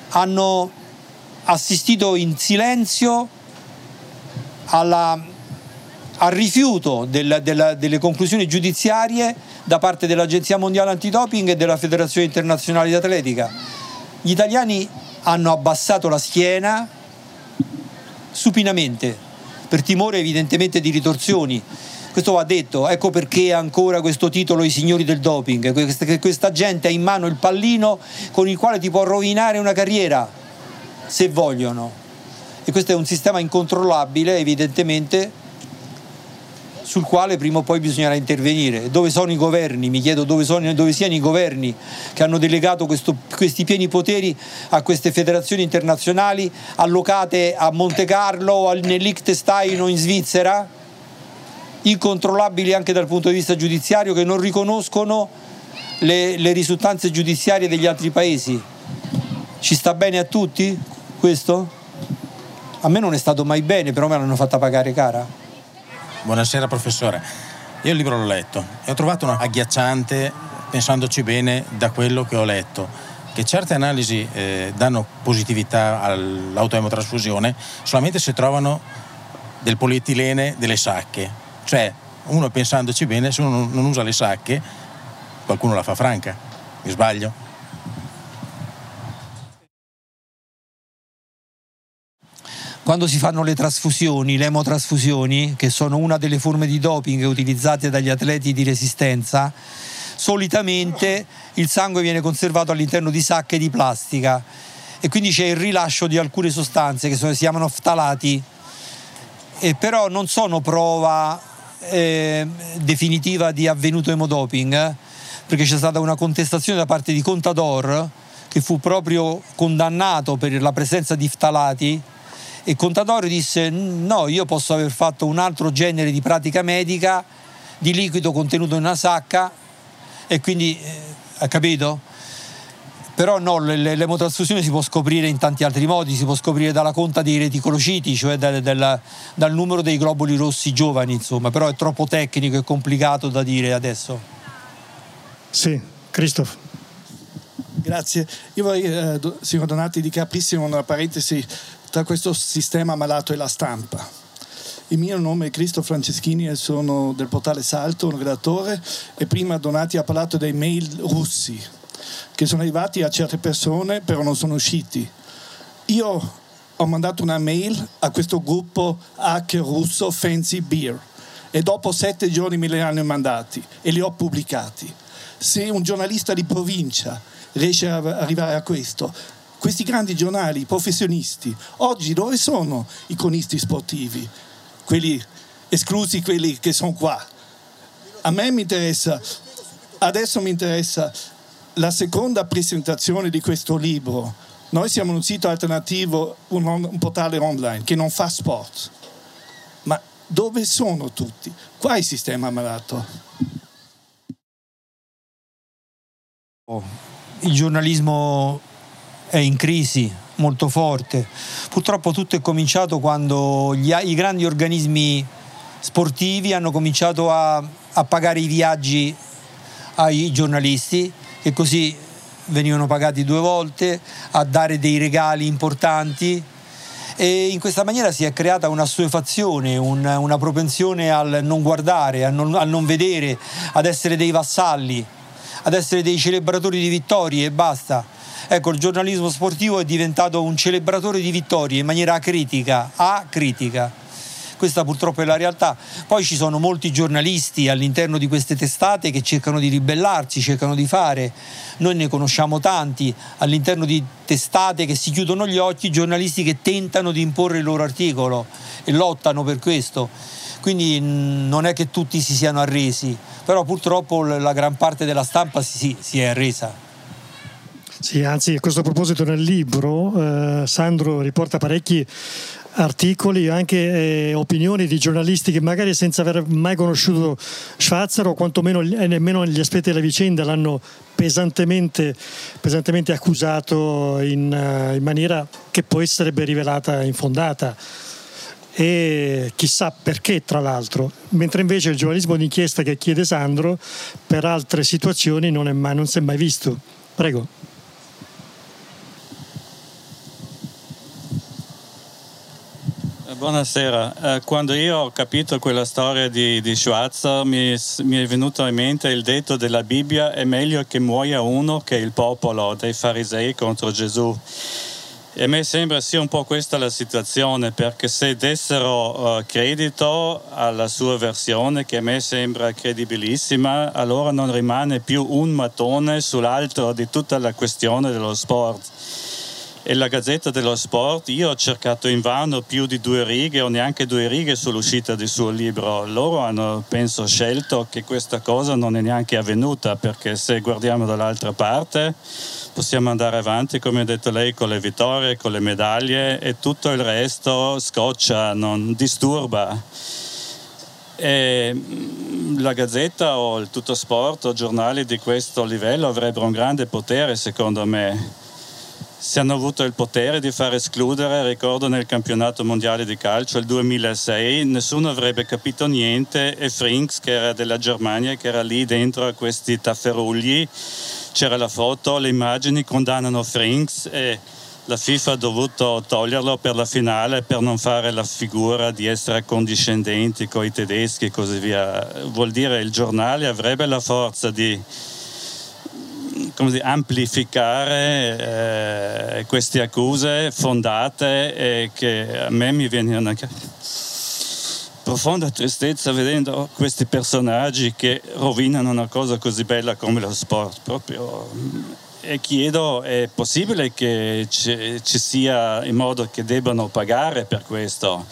hanno assistito in silenzio alla, al rifiuto del, del, delle conclusioni giudiziarie da parte dell'Agenzia Mondiale Antidoping e della Federazione Internazionale di Atletica. Gli italiani hanno abbassato la schiena supinamente, per timore evidentemente di ritorsioni. Questo va detto, ecco perché ancora questo titolo I signori del doping, questa gente ha in mano il pallino con il quale ti può rovinare una carriera, se vogliono. E questo è un sistema incontrollabile, evidentemente, sul quale prima o poi bisognerà intervenire. Dove sono i governi? Mi chiedo dove, sono, dove siano i governi che hanno delegato questo, questi pieni poteri a queste federazioni internazionali allocate a Monte Carlo, nel Liechtenstein o in Svizzera, incontrollabili anche dal punto di vista giudiziario, che non riconoscono le, le risultanze giudiziarie degli altri paesi. Ci sta bene a tutti questo? A me non è stato mai bene, però me l'hanno fatta pagare cara. Buonasera professore, io il libro l'ho letto e ho trovato una agghiacciante, pensandoci bene, da quello che ho letto, che certe analisi eh, danno positività all'autoemotrasfusione solamente se trovano del polietilene delle sacche. Cioè, uno pensandoci bene, se uno non usa le sacche, qualcuno la fa franca. Mi sbaglio? Quando si fanno le trasfusioni, le emotrasfusioni, che sono una delle forme di doping utilizzate dagli atleti di resistenza, solitamente il sangue viene conservato all'interno di sacche di plastica e quindi c'è il rilascio di alcune sostanze che sono, si chiamano ftalati, e però non sono prova eh, definitiva di avvenuto emodoping, eh, perché c'è stata una contestazione da parte di Contador che fu proprio condannato per la presenza di ftalati e Contadori disse no, io posso aver fatto un altro genere di pratica medica di liquido contenuto in una sacca e quindi, eh, ha capito? Però no, l'emotrasfusione si può scoprire in tanti altri modi, si può scoprire dalla conta dei reticolociti, cioè dal, dal, dal numero dei globuli rossi giovani, insomma, però è troppo tecnico e complicato da dire adesso. Sì, Christoph. Grazie. Io vorrei, eh, signor Donati, di aprissimo una parentesi tra questo sistema malato e la stampa. Il mio nome è Cristo Franceschini e sono del portale Salto, un redattore, e prima Donati ha parlato dei mail russi che sono arrivati a certe persone però non sono usciti. Io ho mandato una mail a questo gruppo hacker russo Fancy Beer e dopo sette giorni me li hanno mandati e li ho pubblicati. Se un giornalista di provincia riesce ad arrivare a questo, questi grandi giornali, professionisti, oggi dove sono i cronisti sportivi? Quelli esclusi quelli che sono qua. A me mi interessa, adesso mi interessa la seconda presentazione di questo libro. Noi siamo un sito alternativo, un, un portale online che non fa sport. Ma dove sono tutti? Qua è il sistema malato. Il giornalismo è in crisi molto forte. Purtroppo tutto è cominciato quando gli, i grandi organismi sportivi hanno cominciato a, a pagare i viaggi ai giornalisti che così venivano pagati due volte, a dare dei regali importanti e in questa maniera si è creata una assuefazione, un, una propensione al non guardare, a non, a non vedere, ad essere dei vassalli, ad essere dei celebratori di vittorie e basta Ecco, il giornalismo sportivo è diventato un celebratore di vittorie in maniera acritica, acritica. Questa purtroppo è la realtà. Poi ci sono molti giornalisti all'interno di queste testate che cercano di ribellarsi, cercano di fare. Noi ne conosciamo tanti all'interno di testate che si chiudono gli occhi, giornalisti che tentano di imporre il loro articolo e lottano per questo. Quindi non è che tutti si siano arresi, però purtroppo la gran parte della stampa si, si è arresa. Sì, anzi a questo proposito nel libro eh, Sandro riporta parecchi articoli, anche eh, opinioni di giornalisti che magari senza aver mai conosciuto Schwarzer o quantomeno eh, nemmeno negli aspetti della vicenda l'hanno pesantemente, pesantemente accusato in, uh, in maniera che poi sarebbe rivelata infondata e chissà perché tra l'altro, mentre invece il giornalismo d'inchiesta che chiede Sandro per altre situazioni non, mai, non si è mai visto. Prego. Buonasera, eh, quando io ho capito quella storia di, di Schwarzer mi, mi, è venuto in mente il detto della Bibbia è meglio che muoia uno che il popolo dei farisei contro Gesù. E a me sembra sia un po' questa la situazione, perché se dessero uh, credito alla sua versione, che a me sembra credibilissima, allora non rimane più un mattone sull'altro di tutta la questione dello sport e la Gazzetta dello Sport, io ho cercato invano più di due righe o neanche due righe sull'uscita del suo libro. Loro hanno, penso, scelto che questa cosa non è neanche avvenuta perché se guardiamo dall'altra parte possiamo andare avanti, come ha detto lei, con le vittorie, con le medaglie e tutto il resto scoccia, non disturba. E mm, la Gazzetta o il Tutto Sport o giornali di questo livello avrebbero un grande potere, secondo me se hanno avuto il potere di far escludere, ricordo nel campionato mondiale di calcio il 2006, nessuno avrebbe capito niente e Frinks che era della Germania, che era lì dentro a questi tafferugli, c'era la foto, le immagini condannano Frinks e la FIFA ha dovuto toglierlo per la finale per non fare la figura di essere condiscendenti con i tedeschi e così via. Vuol dire il giornale avrebbe la forza di dire, amplificare eh, queste accuse fondate e che a me mi viene una profonda tristezza vedendo questi personaggi che rovinano una cosa così bella come lo sport proprio e chiedo è possibile che ci, ci sia in modo che debbano pagare per questo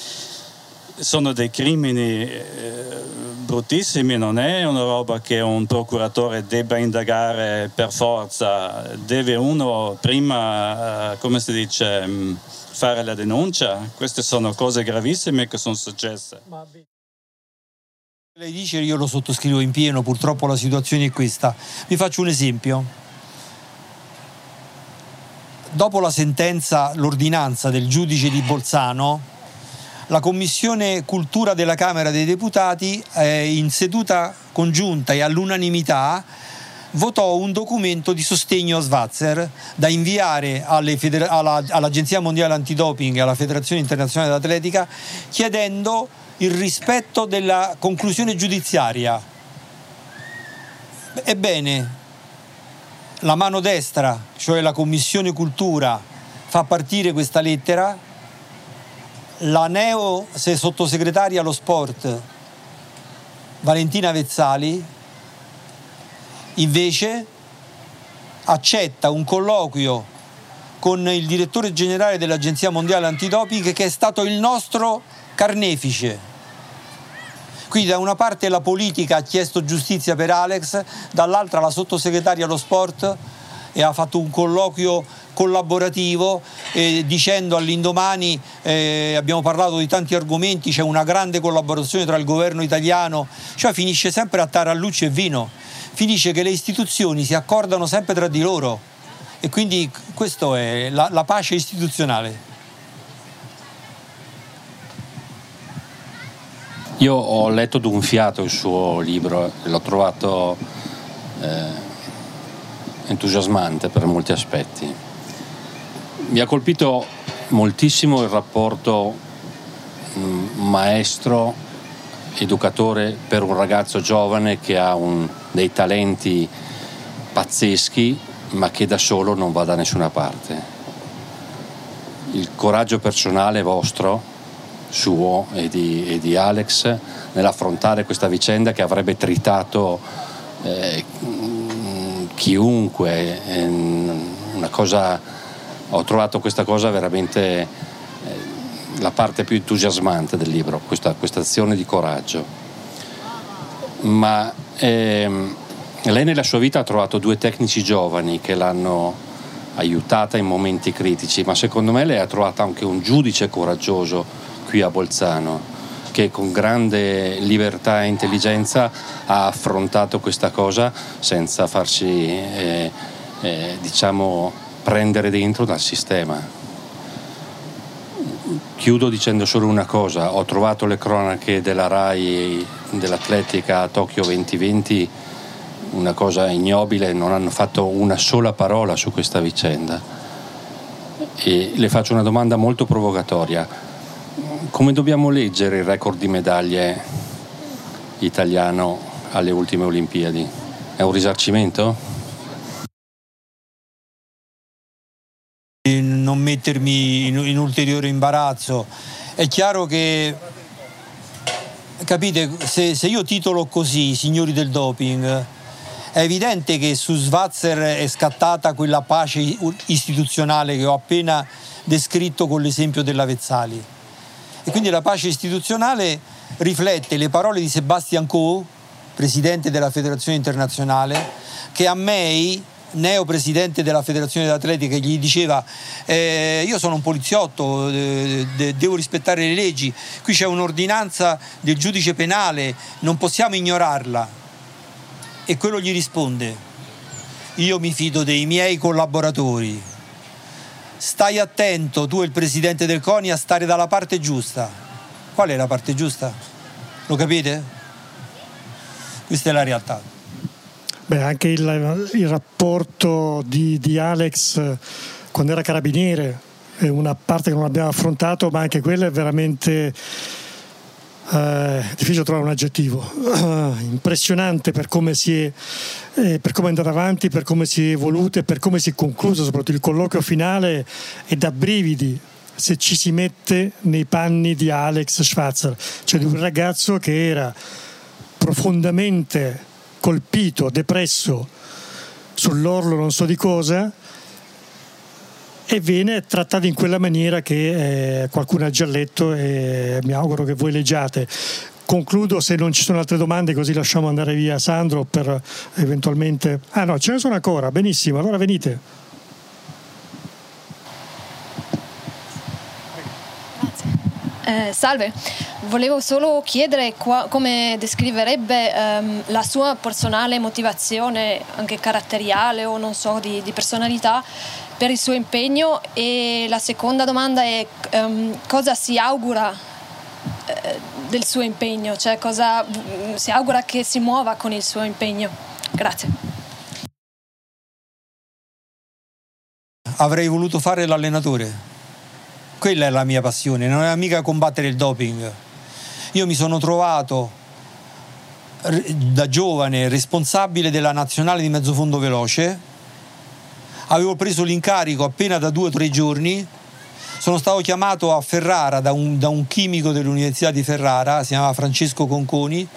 sono dei crimini eh, bruttissimi, non è una roba che un procuratore debba indagare per forza, deve uno prima, eh, come si dice, mm, fare la denuncia. Queste sono cose gravissime che sono successe. Lei dice io lo sottoscrivo in pieno, purtroppo la situazione è questa. Vi faccio un esempio. Dopo la sentenza, l'ordinanza del giudice di Bolzano, la Commissione Cultura della Camera dei Deputati eh, in seduta congiunta e all'unanimità votò un documento di sostegno a Svazzer da inviare feder- alla, all'Agenzia Mondiale Antidoping e alla Federazione Internazionale d'Atletica chiedendo il rispetto della conclusione giudiziaria. Ebbene, la mano destra, cioè la Commissione Cultura, fa partire questa lettera la neo sottosegretaria allo sport Valentina Vezzali invece accetta un colloquio con il direttore generale dell'Agenzia Mondiale Antidoping che è stato il nostro carnefice. Quindi da una parte la politica ha chiesto giustizia per Alex, dall'altra la sottosegretaria allo sport e ha fatto un colloquio collaborativo eh, dicendo all'indomani eh, abbiamo parlato di tanti argomenti, c'è una grande collaborazione tra il governo italiano, cioè finisce sempre a tarallucci e vino, finisce che le istituzioni si accordano sempre tra di loro e quindi questa è la, la pace istituzionale. Io ho letto d'un fiato il suo libro, l'ho trovato eh, entusiasmante per molti aspetti. Mi ha colpito moltissimo il rapporto mm, maestro educatore per un ragazzo giovane che ha un, dei talenti pazzeschi ma che da solo non va da nessuna parte. Il coraggio personale vostro, suo e di, e di Alex, nell'affrontare questa vicenda che avrebbe tritato eh, chiunque, una cosa, ho trovato questa cosa veramente eh, la parte più entusiasmante del libro, questa, questa azione di coraggio. Ma ehm, lei nella sua vita ha trovato due tecnici giovani che l'hanno aiutata in momenti critici, ma secondo me lei ha trovato anche un giudice coraggioso qui a Bolzano che con grande libertà e intelligenza ha affrontato questa cosa senza farsi eh, eh, diciamo prendere dentro dal sistema. Chiudo dicendo solo una cosa, ho trovato le cronache della RAI dell'atletica a Tokyo 2020 una cosa ignobile, non hanno fatto una sola parola su questa vicenda. E le faccio una domanda molto provocatoria. Come dobbiamo leggere il record di medaglie italiano alle ultime Olimpiadi? È un risarcimento? Non mettermi in, in ulteriore imbarazzo. È chiaro che, capite, se, se io titolo così, signori del doping, è evidente che su Svazzer è scattata quella pace istituzionale che ho appena descritto con l'esempio della Vezzali. E quindi la pace istituzionale riflette le parole di Sebastian Coe, presidente della Federazione Internazionale, che a May, neo presidente della Federazione d'Atletica, gli diceva eh, io sono un poliziotto, eh, devo rispettare le leggi, qui c'è un'ordinanza del giudice penale, non possiamo ignorarla. E quello gli risponde, io mi fido dei miei collaboratori, stai attento, tu e il presidente del CONI, a stare dalla parte giusta. Qual è la parte giusta? Lo capite? Questa è la realtà. Beh, anche il, il rapporto di, di Alex quando era carabiniere è una parte che non abbiamo affrontato, ma anche quella è veramente eh, difficile trovare un aggettivo, uh, impressionante per come, è, eh, per come è andata avanti, per come si è evoluto e per come si è concluso, soprattutto il colloquio finale è da brividi se ci si mette nei panni di Alex Schwarzer, cioè di un ragazzo che era profondamente colpito, depresso, sull'orlo non so di cosa, e viene trattata in quella maniera che eh, qualcuno ha già letto e mi auguro che voi leggiate. Concludo se non ci sono altre domande così lasciamo andare via Sandro per eventualmente... Ah no, ce ne sono ancora, benissimo, allora venite. Eh, salve, volevo solo chiedere qua, come descriverebbe ehm, la sua personale motivazione, anche caratteriale o non so, di, di personalità, per il suo impegno e la seconda domanda è um, cosa si augura eh, del suo impegno, cioè cosa si augura che si muova con il suo impegno. Grazie. Avrei voluto fare l'allenatore. Quella è la mia passione, non è mica combattere il doping. Io mi sono trovato da giovane responsabile della nazionale di mezzo fondo veloce avevo preso l'incarico appena da due o tre giorni, sono stato chiamato a Ferrara da un, da un chimico dell'Università di Ferrara, si chiamava Francesco Conconi,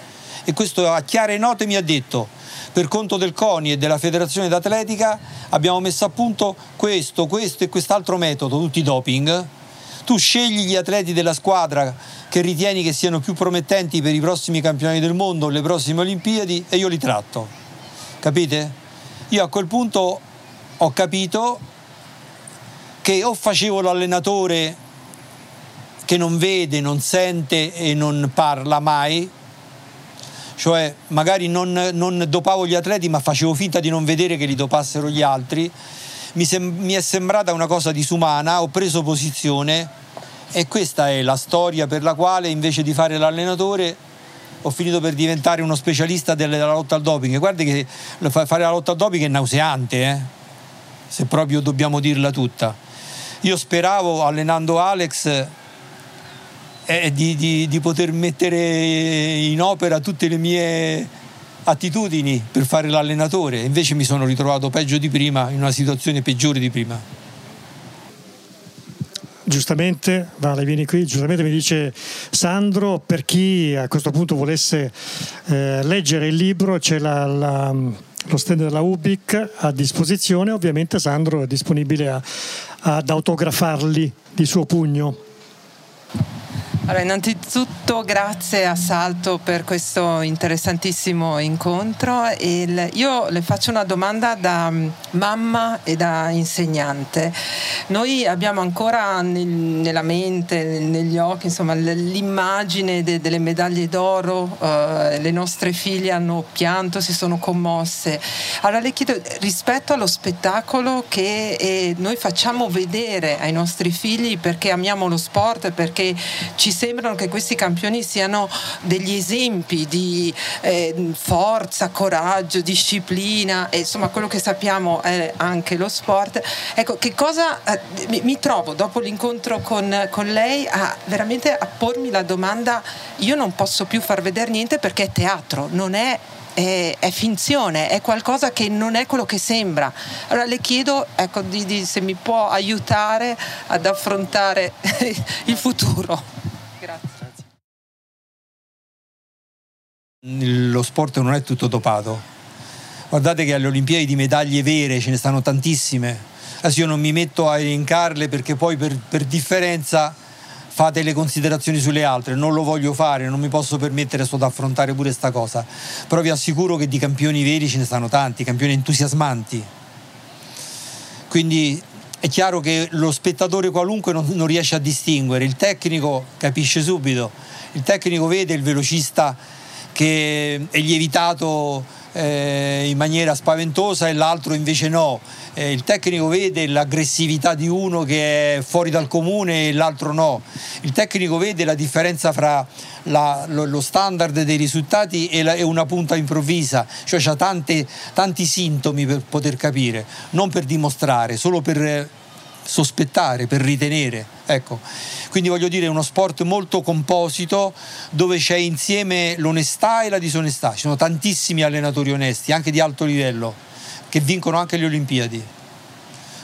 e questo a chiare note mi ha detto per conto del CONI e della Federazione d'Atletica abbiamo messo a punto questo, questo e quest'altro metodo, tutti doping. Tu scegli gli atleti della squadra che ritieni che siano più promettenti per i prossimi campionati del mondo, le prossime Olimpiadi e io li tratto. Capite? Io a quel punto ho capito che o facevo l'allenatore che non vede, non sente e non parla mai, cioè magari non, non, dopavo gli atleti ma facevo finta di non vedere che li dopassero gli altri, mi, sem- mi è sembrata una cosa disumana, ho preso posizione e questa è la storia per la quale invece di fare l'allenatore ho finito per diventare uno specialista della lotta al doping. Guardi che fare la lotta al doping è nauseante, eh? Se proprio dobbiamo dirla tutta. Io speravo, allenando Alex, eh, di, di, di, poter mettere in opera tutte le mie attitudini per fare l'allenatore, invece mi sono ritrovato peggio di prima, in una situazione peggiore di prima. Giustamente, Vale, vieni qui, giustamente mi dice Sandro, per chi a questo punto volesse eh, leggere il libro c'è la, la, lo stand della UBIC a disposizione, ovviamente Sandro è disponibile a, ad autografarli di suo pugno. Allora, innanzitutto grazie a Salto per questo interessantissimo incontro. Il, io le faccio una domanda da mm, mamma e da insegnante. Noi abbiamo ancora nel, nella mente, negli occhi, insomma, l'immagine de, delle medaglie d'oro, uh, le nostre figlie hanno pianto, si sono commosse. Allora le chiedo, rispetto allo spettacolo che eh, noi facciamo vedere ai nostri figli perché amiamo lo sport, perché ci sembrano che questi campioni siano degli esempi di eh, forza, coraggio, disciplina e insomma quello che sappiamo è anche lo sport. Ecco, che cosa eh, mi, mi, trovo dopo l'incontro con, con lei a veramente a pormi la domanda, io non posso più far vedere niente perché è teatro, non è è, è, finzione, è qualcosa che non è quello che sembra. Allora le chiedo ecco, di, di, se mi può aiutare ad affrontare il futuro. Lo sport non è tutto dopato. Guardate che alle Olimpiadi di medaglie vere ce ne stanno tantissime. Adesso io non mi metto a elencarle perché poi per, per differenza fate le considerazioni sulle altre, non lo voglio fare, non mi posso permettere solo di affrontare pure questa cosa. Però vi assicuro che di campioni veri ce ne stanno tanti, campioni entusiasmanti. Quindi è chiaro che lo spettatore qualunque non, non riesce a distinguere, il tecnico capisce subito, il tecnico vede il velocista che è lievitato eh, in maniera spaventosa e l'altro invece no. Eh, il tecnico vede l'aggressività di uno che è fuori dal comune e l'altro no. Il tecnico vede la differenza fra la, lo, lo, standard dei risultati e, la, e una punta improvvisa, cioè ha tanti sintomi per poter capire, non per dimostrare, solo per sospettare, per ritenere. Ecco. Quindi voglio dire, è uno sport molto composito dove c'è insieme l'onestà e la disonestà. Ci sono tantissimi allenatori onesti, anche di alto livello, che vincono anche le Olimpiadi.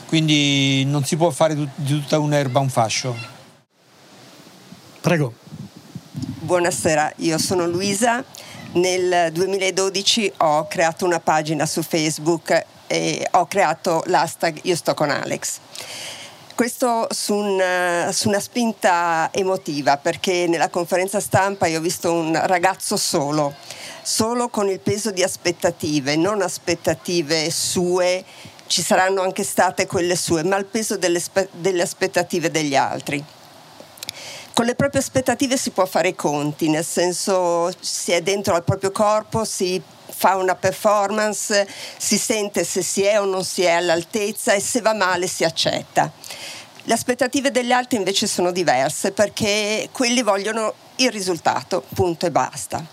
Quindi non si può fare di tutta un'erba un fascio. Prego. Buonasera, io sono Luisa. Nel 2012 ho creato una pagina su Facebook e ho creato l'hashtag Io sto con Alex. Questo su, un, su, una spinta emotiva, perché nella conferenza stampa io ho visto un ragazzo solo, solo con il peso di aspettative, non aspettative sue, ci saranno anche state quelle sue, ma il peso delle, delle aspettative degli altri con le proprie aspettative si può fare i conti, nel senso si è dentro al proprio corpo, si fa una performance, si sente se si è o non si è all'altezza e se va male si accetta. Le aspettative degli altri invece sono diverse perché quelli vogliono il risultato, punto e basta.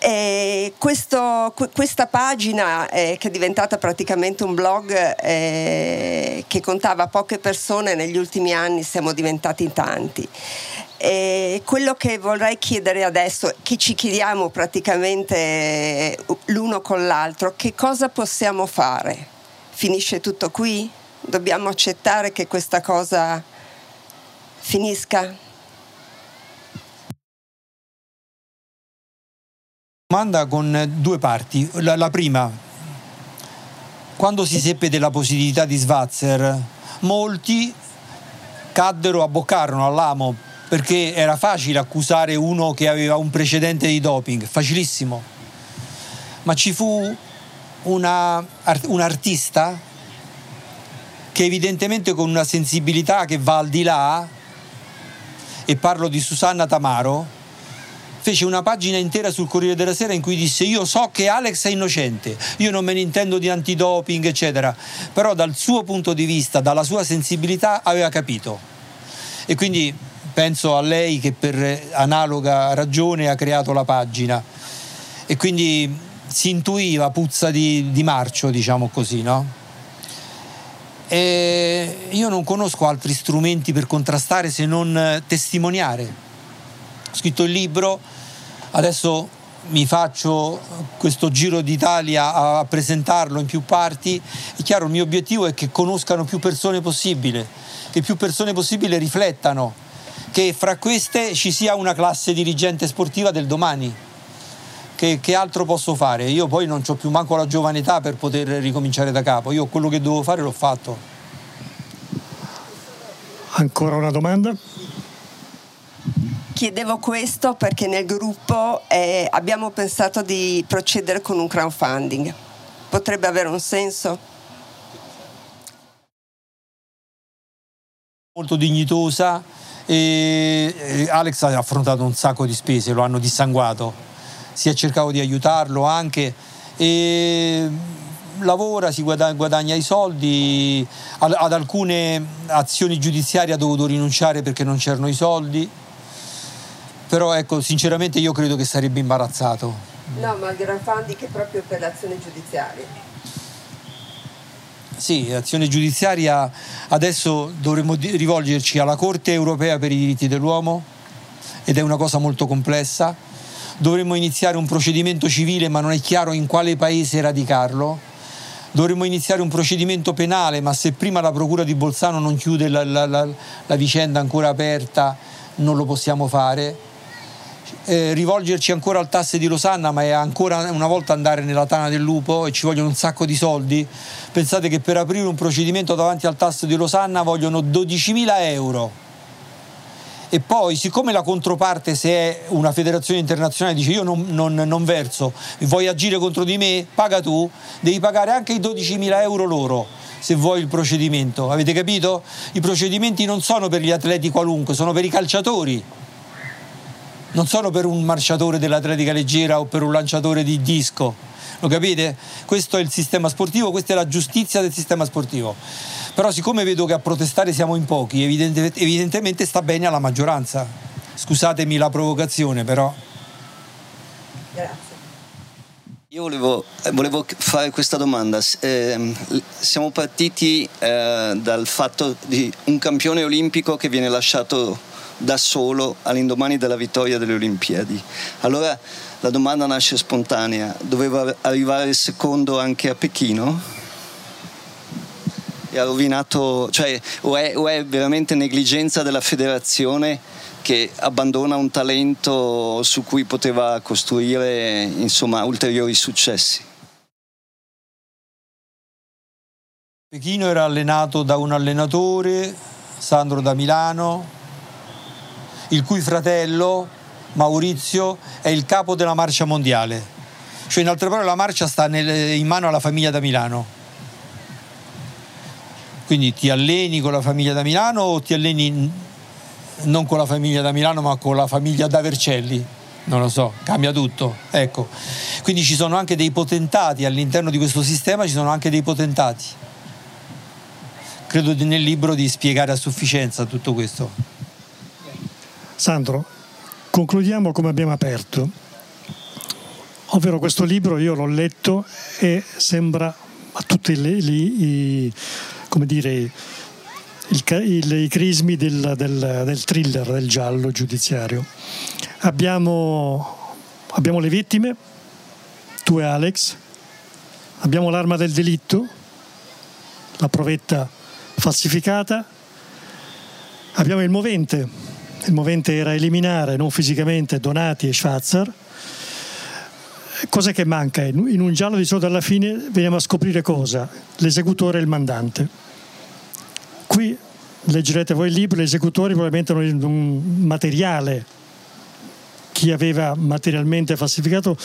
E questo, questa pagina, eh, che è diventata praticamente un blog eh, che contava poche persone, negli ultimi anni siamo diventati tanti. E quello che vorrei chiedere adesso, che ci chiediamo praticamente l'uno con l'altro, che cosa possiamo fare? Finisce tutto qui? Dobbiamo accettare che questa cosa finisca? Domanda con due parti. La, la prima, quando si seppe della positività di Svazzer, molti caddero, abboccarono all'amo perché era facile accusare uno che aveva un precedente di doping, facilissimo. Ma ci fu una, un artista che evidentemente con una sensibilità che va al di là, e parlo di Susanna Tamaro, fece una pagina intera sul Corriere della Sera in cui disse io so che Alex è innocente, io non me ne intendo di antidoping, eccetera, però dal suo punto di vista, dalla sua sensibilità aveva capito. E quindi penso a lei che per analoga ragione ha creato la pagina e quindi si intuiva puzza di, di marcio, diciamo così, no? E io non conosco altri strumenti per contrastare se non testimoniare. Ho scritto il libro, adesso mi faccio questo giro d'Italia a presentarlo in più parti, è chiaro il mio obiettivo è che conoscano più persone possibile, che più persone possibile riflettano, che fra queste ci sia una classe dirigente sportiva del domani. Che, che altro posso fare? Io poi non ho più manco la giovane età per poter ricominciare da capo, io quello che dovevo fare l'ho fatto. Ancora una domanda? Chiedevo questo perché nel gruppo eh, abbiamo pensato di procedere con un crowdfunding. Potrebbe avere un senso? Molto dignitosa e Alex ha affrontato un sacco di spese, lo hanno dissanguato, si è cercato di aiutarlo anche e lavora, si guadagna, guadagna i soldi, ad, ad alcune azioni giudiziarie ha dovuto rinunciare perché non c'erano i soldi però ecco, sinceramente io credo che sarebbe imbarazzato. No, ma il crowdfunding è proprio per l'azione giudiziaria. Sì, l'azione giudiziaria adesso dovremmo rivolgerci alla Corte europea per i diritti dell'uomo ed è una cosa molto complessa. Dovremmo iniziare un procedimento civile ma non è chiaro in quale paese radicarlo. Dovremmo iniziare un procedimento penale ma se prima la Procura di Bolzano non chiude la, la, la, la vicenda ancora aperta non lo possiamo fare eh, rivolgerci ancora al tasse di Losanna, ma è ancora una volta andare nella tana del lupo e ci vogliono un sacco di soldi. Pensate che per aprire un procedimento davanti al tasso di Losanna vogliono 12.000 euro. E poi, siccome la controparte, se è una federazione internazionale, dice io non, non, non verso, vuoi agire contro di me, paga tu, devi pagare anche i 12.000 euro loro se vuoi il procedimento. Avete capito? I procedimenti non sono per gli atleti qualunque, sono per i calciatori non sono per un marciatore dell'atletica leggera o per un lanciatore di disco. Lo capite? Questo è il sistema sportivo, questa è la giustizia del sistema sportivo. Però siccome vedo che a protestare siamo in pochi, evidentemente, evidentemente sta bene alla maggioranza. Scusatemi la provocazione, però. Grazie. Io volevo, volevo, fare questa domanda. Eh, siamo partiti eh, dal fatto di un campione olimpico che viene lasciato da solo all'indomani della vittoria delle Olimpiadi. Allora la domanda nasce spontanea, doveva arrivare secondo anche a Pechino? E ha rovinato, cioè, o è, o è veramente negligenza della federazione che abbandona un talento su cui poteva costruire insomma, ulteriori successi? Pechino era allenato da un allenatore, Sandro da Milano, il cui fratello Maurizio è il capo della marcia mondiale. Cioè, in altre parole, la marcia sta nel, in mano alla famiglia da Milano. Quindi ti alleni con la famiglia da Milano o ti alleni non con la famiglia da Milano ma con la famiglia da Vercelli? Non lo so, cambia tutto. Ecco. Quindi ci sono anche dei potentati all'interno di questo sistema, ci sono anche dei potentati. Credo nel libro di spiegare a sufficienza tutto questo. Sandro, concludiamo come abbiamo aperto, ovvero questo libro io l'ho letto e sembra a tutti i, come dire, il, il, i crismi del, del, del, thriller, del giallo giudiziario. Abbiamo, abbiamo le vittime, tu e Alex, abbiamo l'arma del delitto, la provetta falsificata, abbiamo il movente, il movente era eliminare non fisicamente Donati e Schwarzer. Cos'è che manca? In un giallo di solito alla fine veniamo a scoprire cosa? L'esecutore e il mandante. Qui leggerete voi il libro, gli esecutori probabilmente hanno un materiale. Chi aveva materialmente falsificato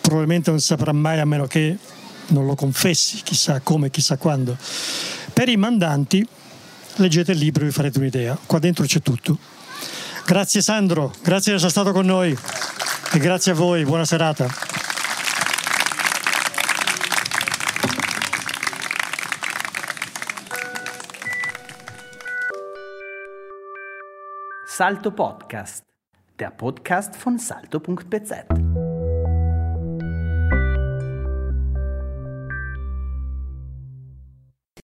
probabilmente non saprà mai a meno che non lo confessi, chissà come, chissà quando. Per i mandanti leggete il libro e vi farete un'idea. Qua dentro c'è tutto. Grazie Sandro, grazie di essere stato con noi e grazie a voi, buona serata. Salto Podcast, der Podcast von salto.bz.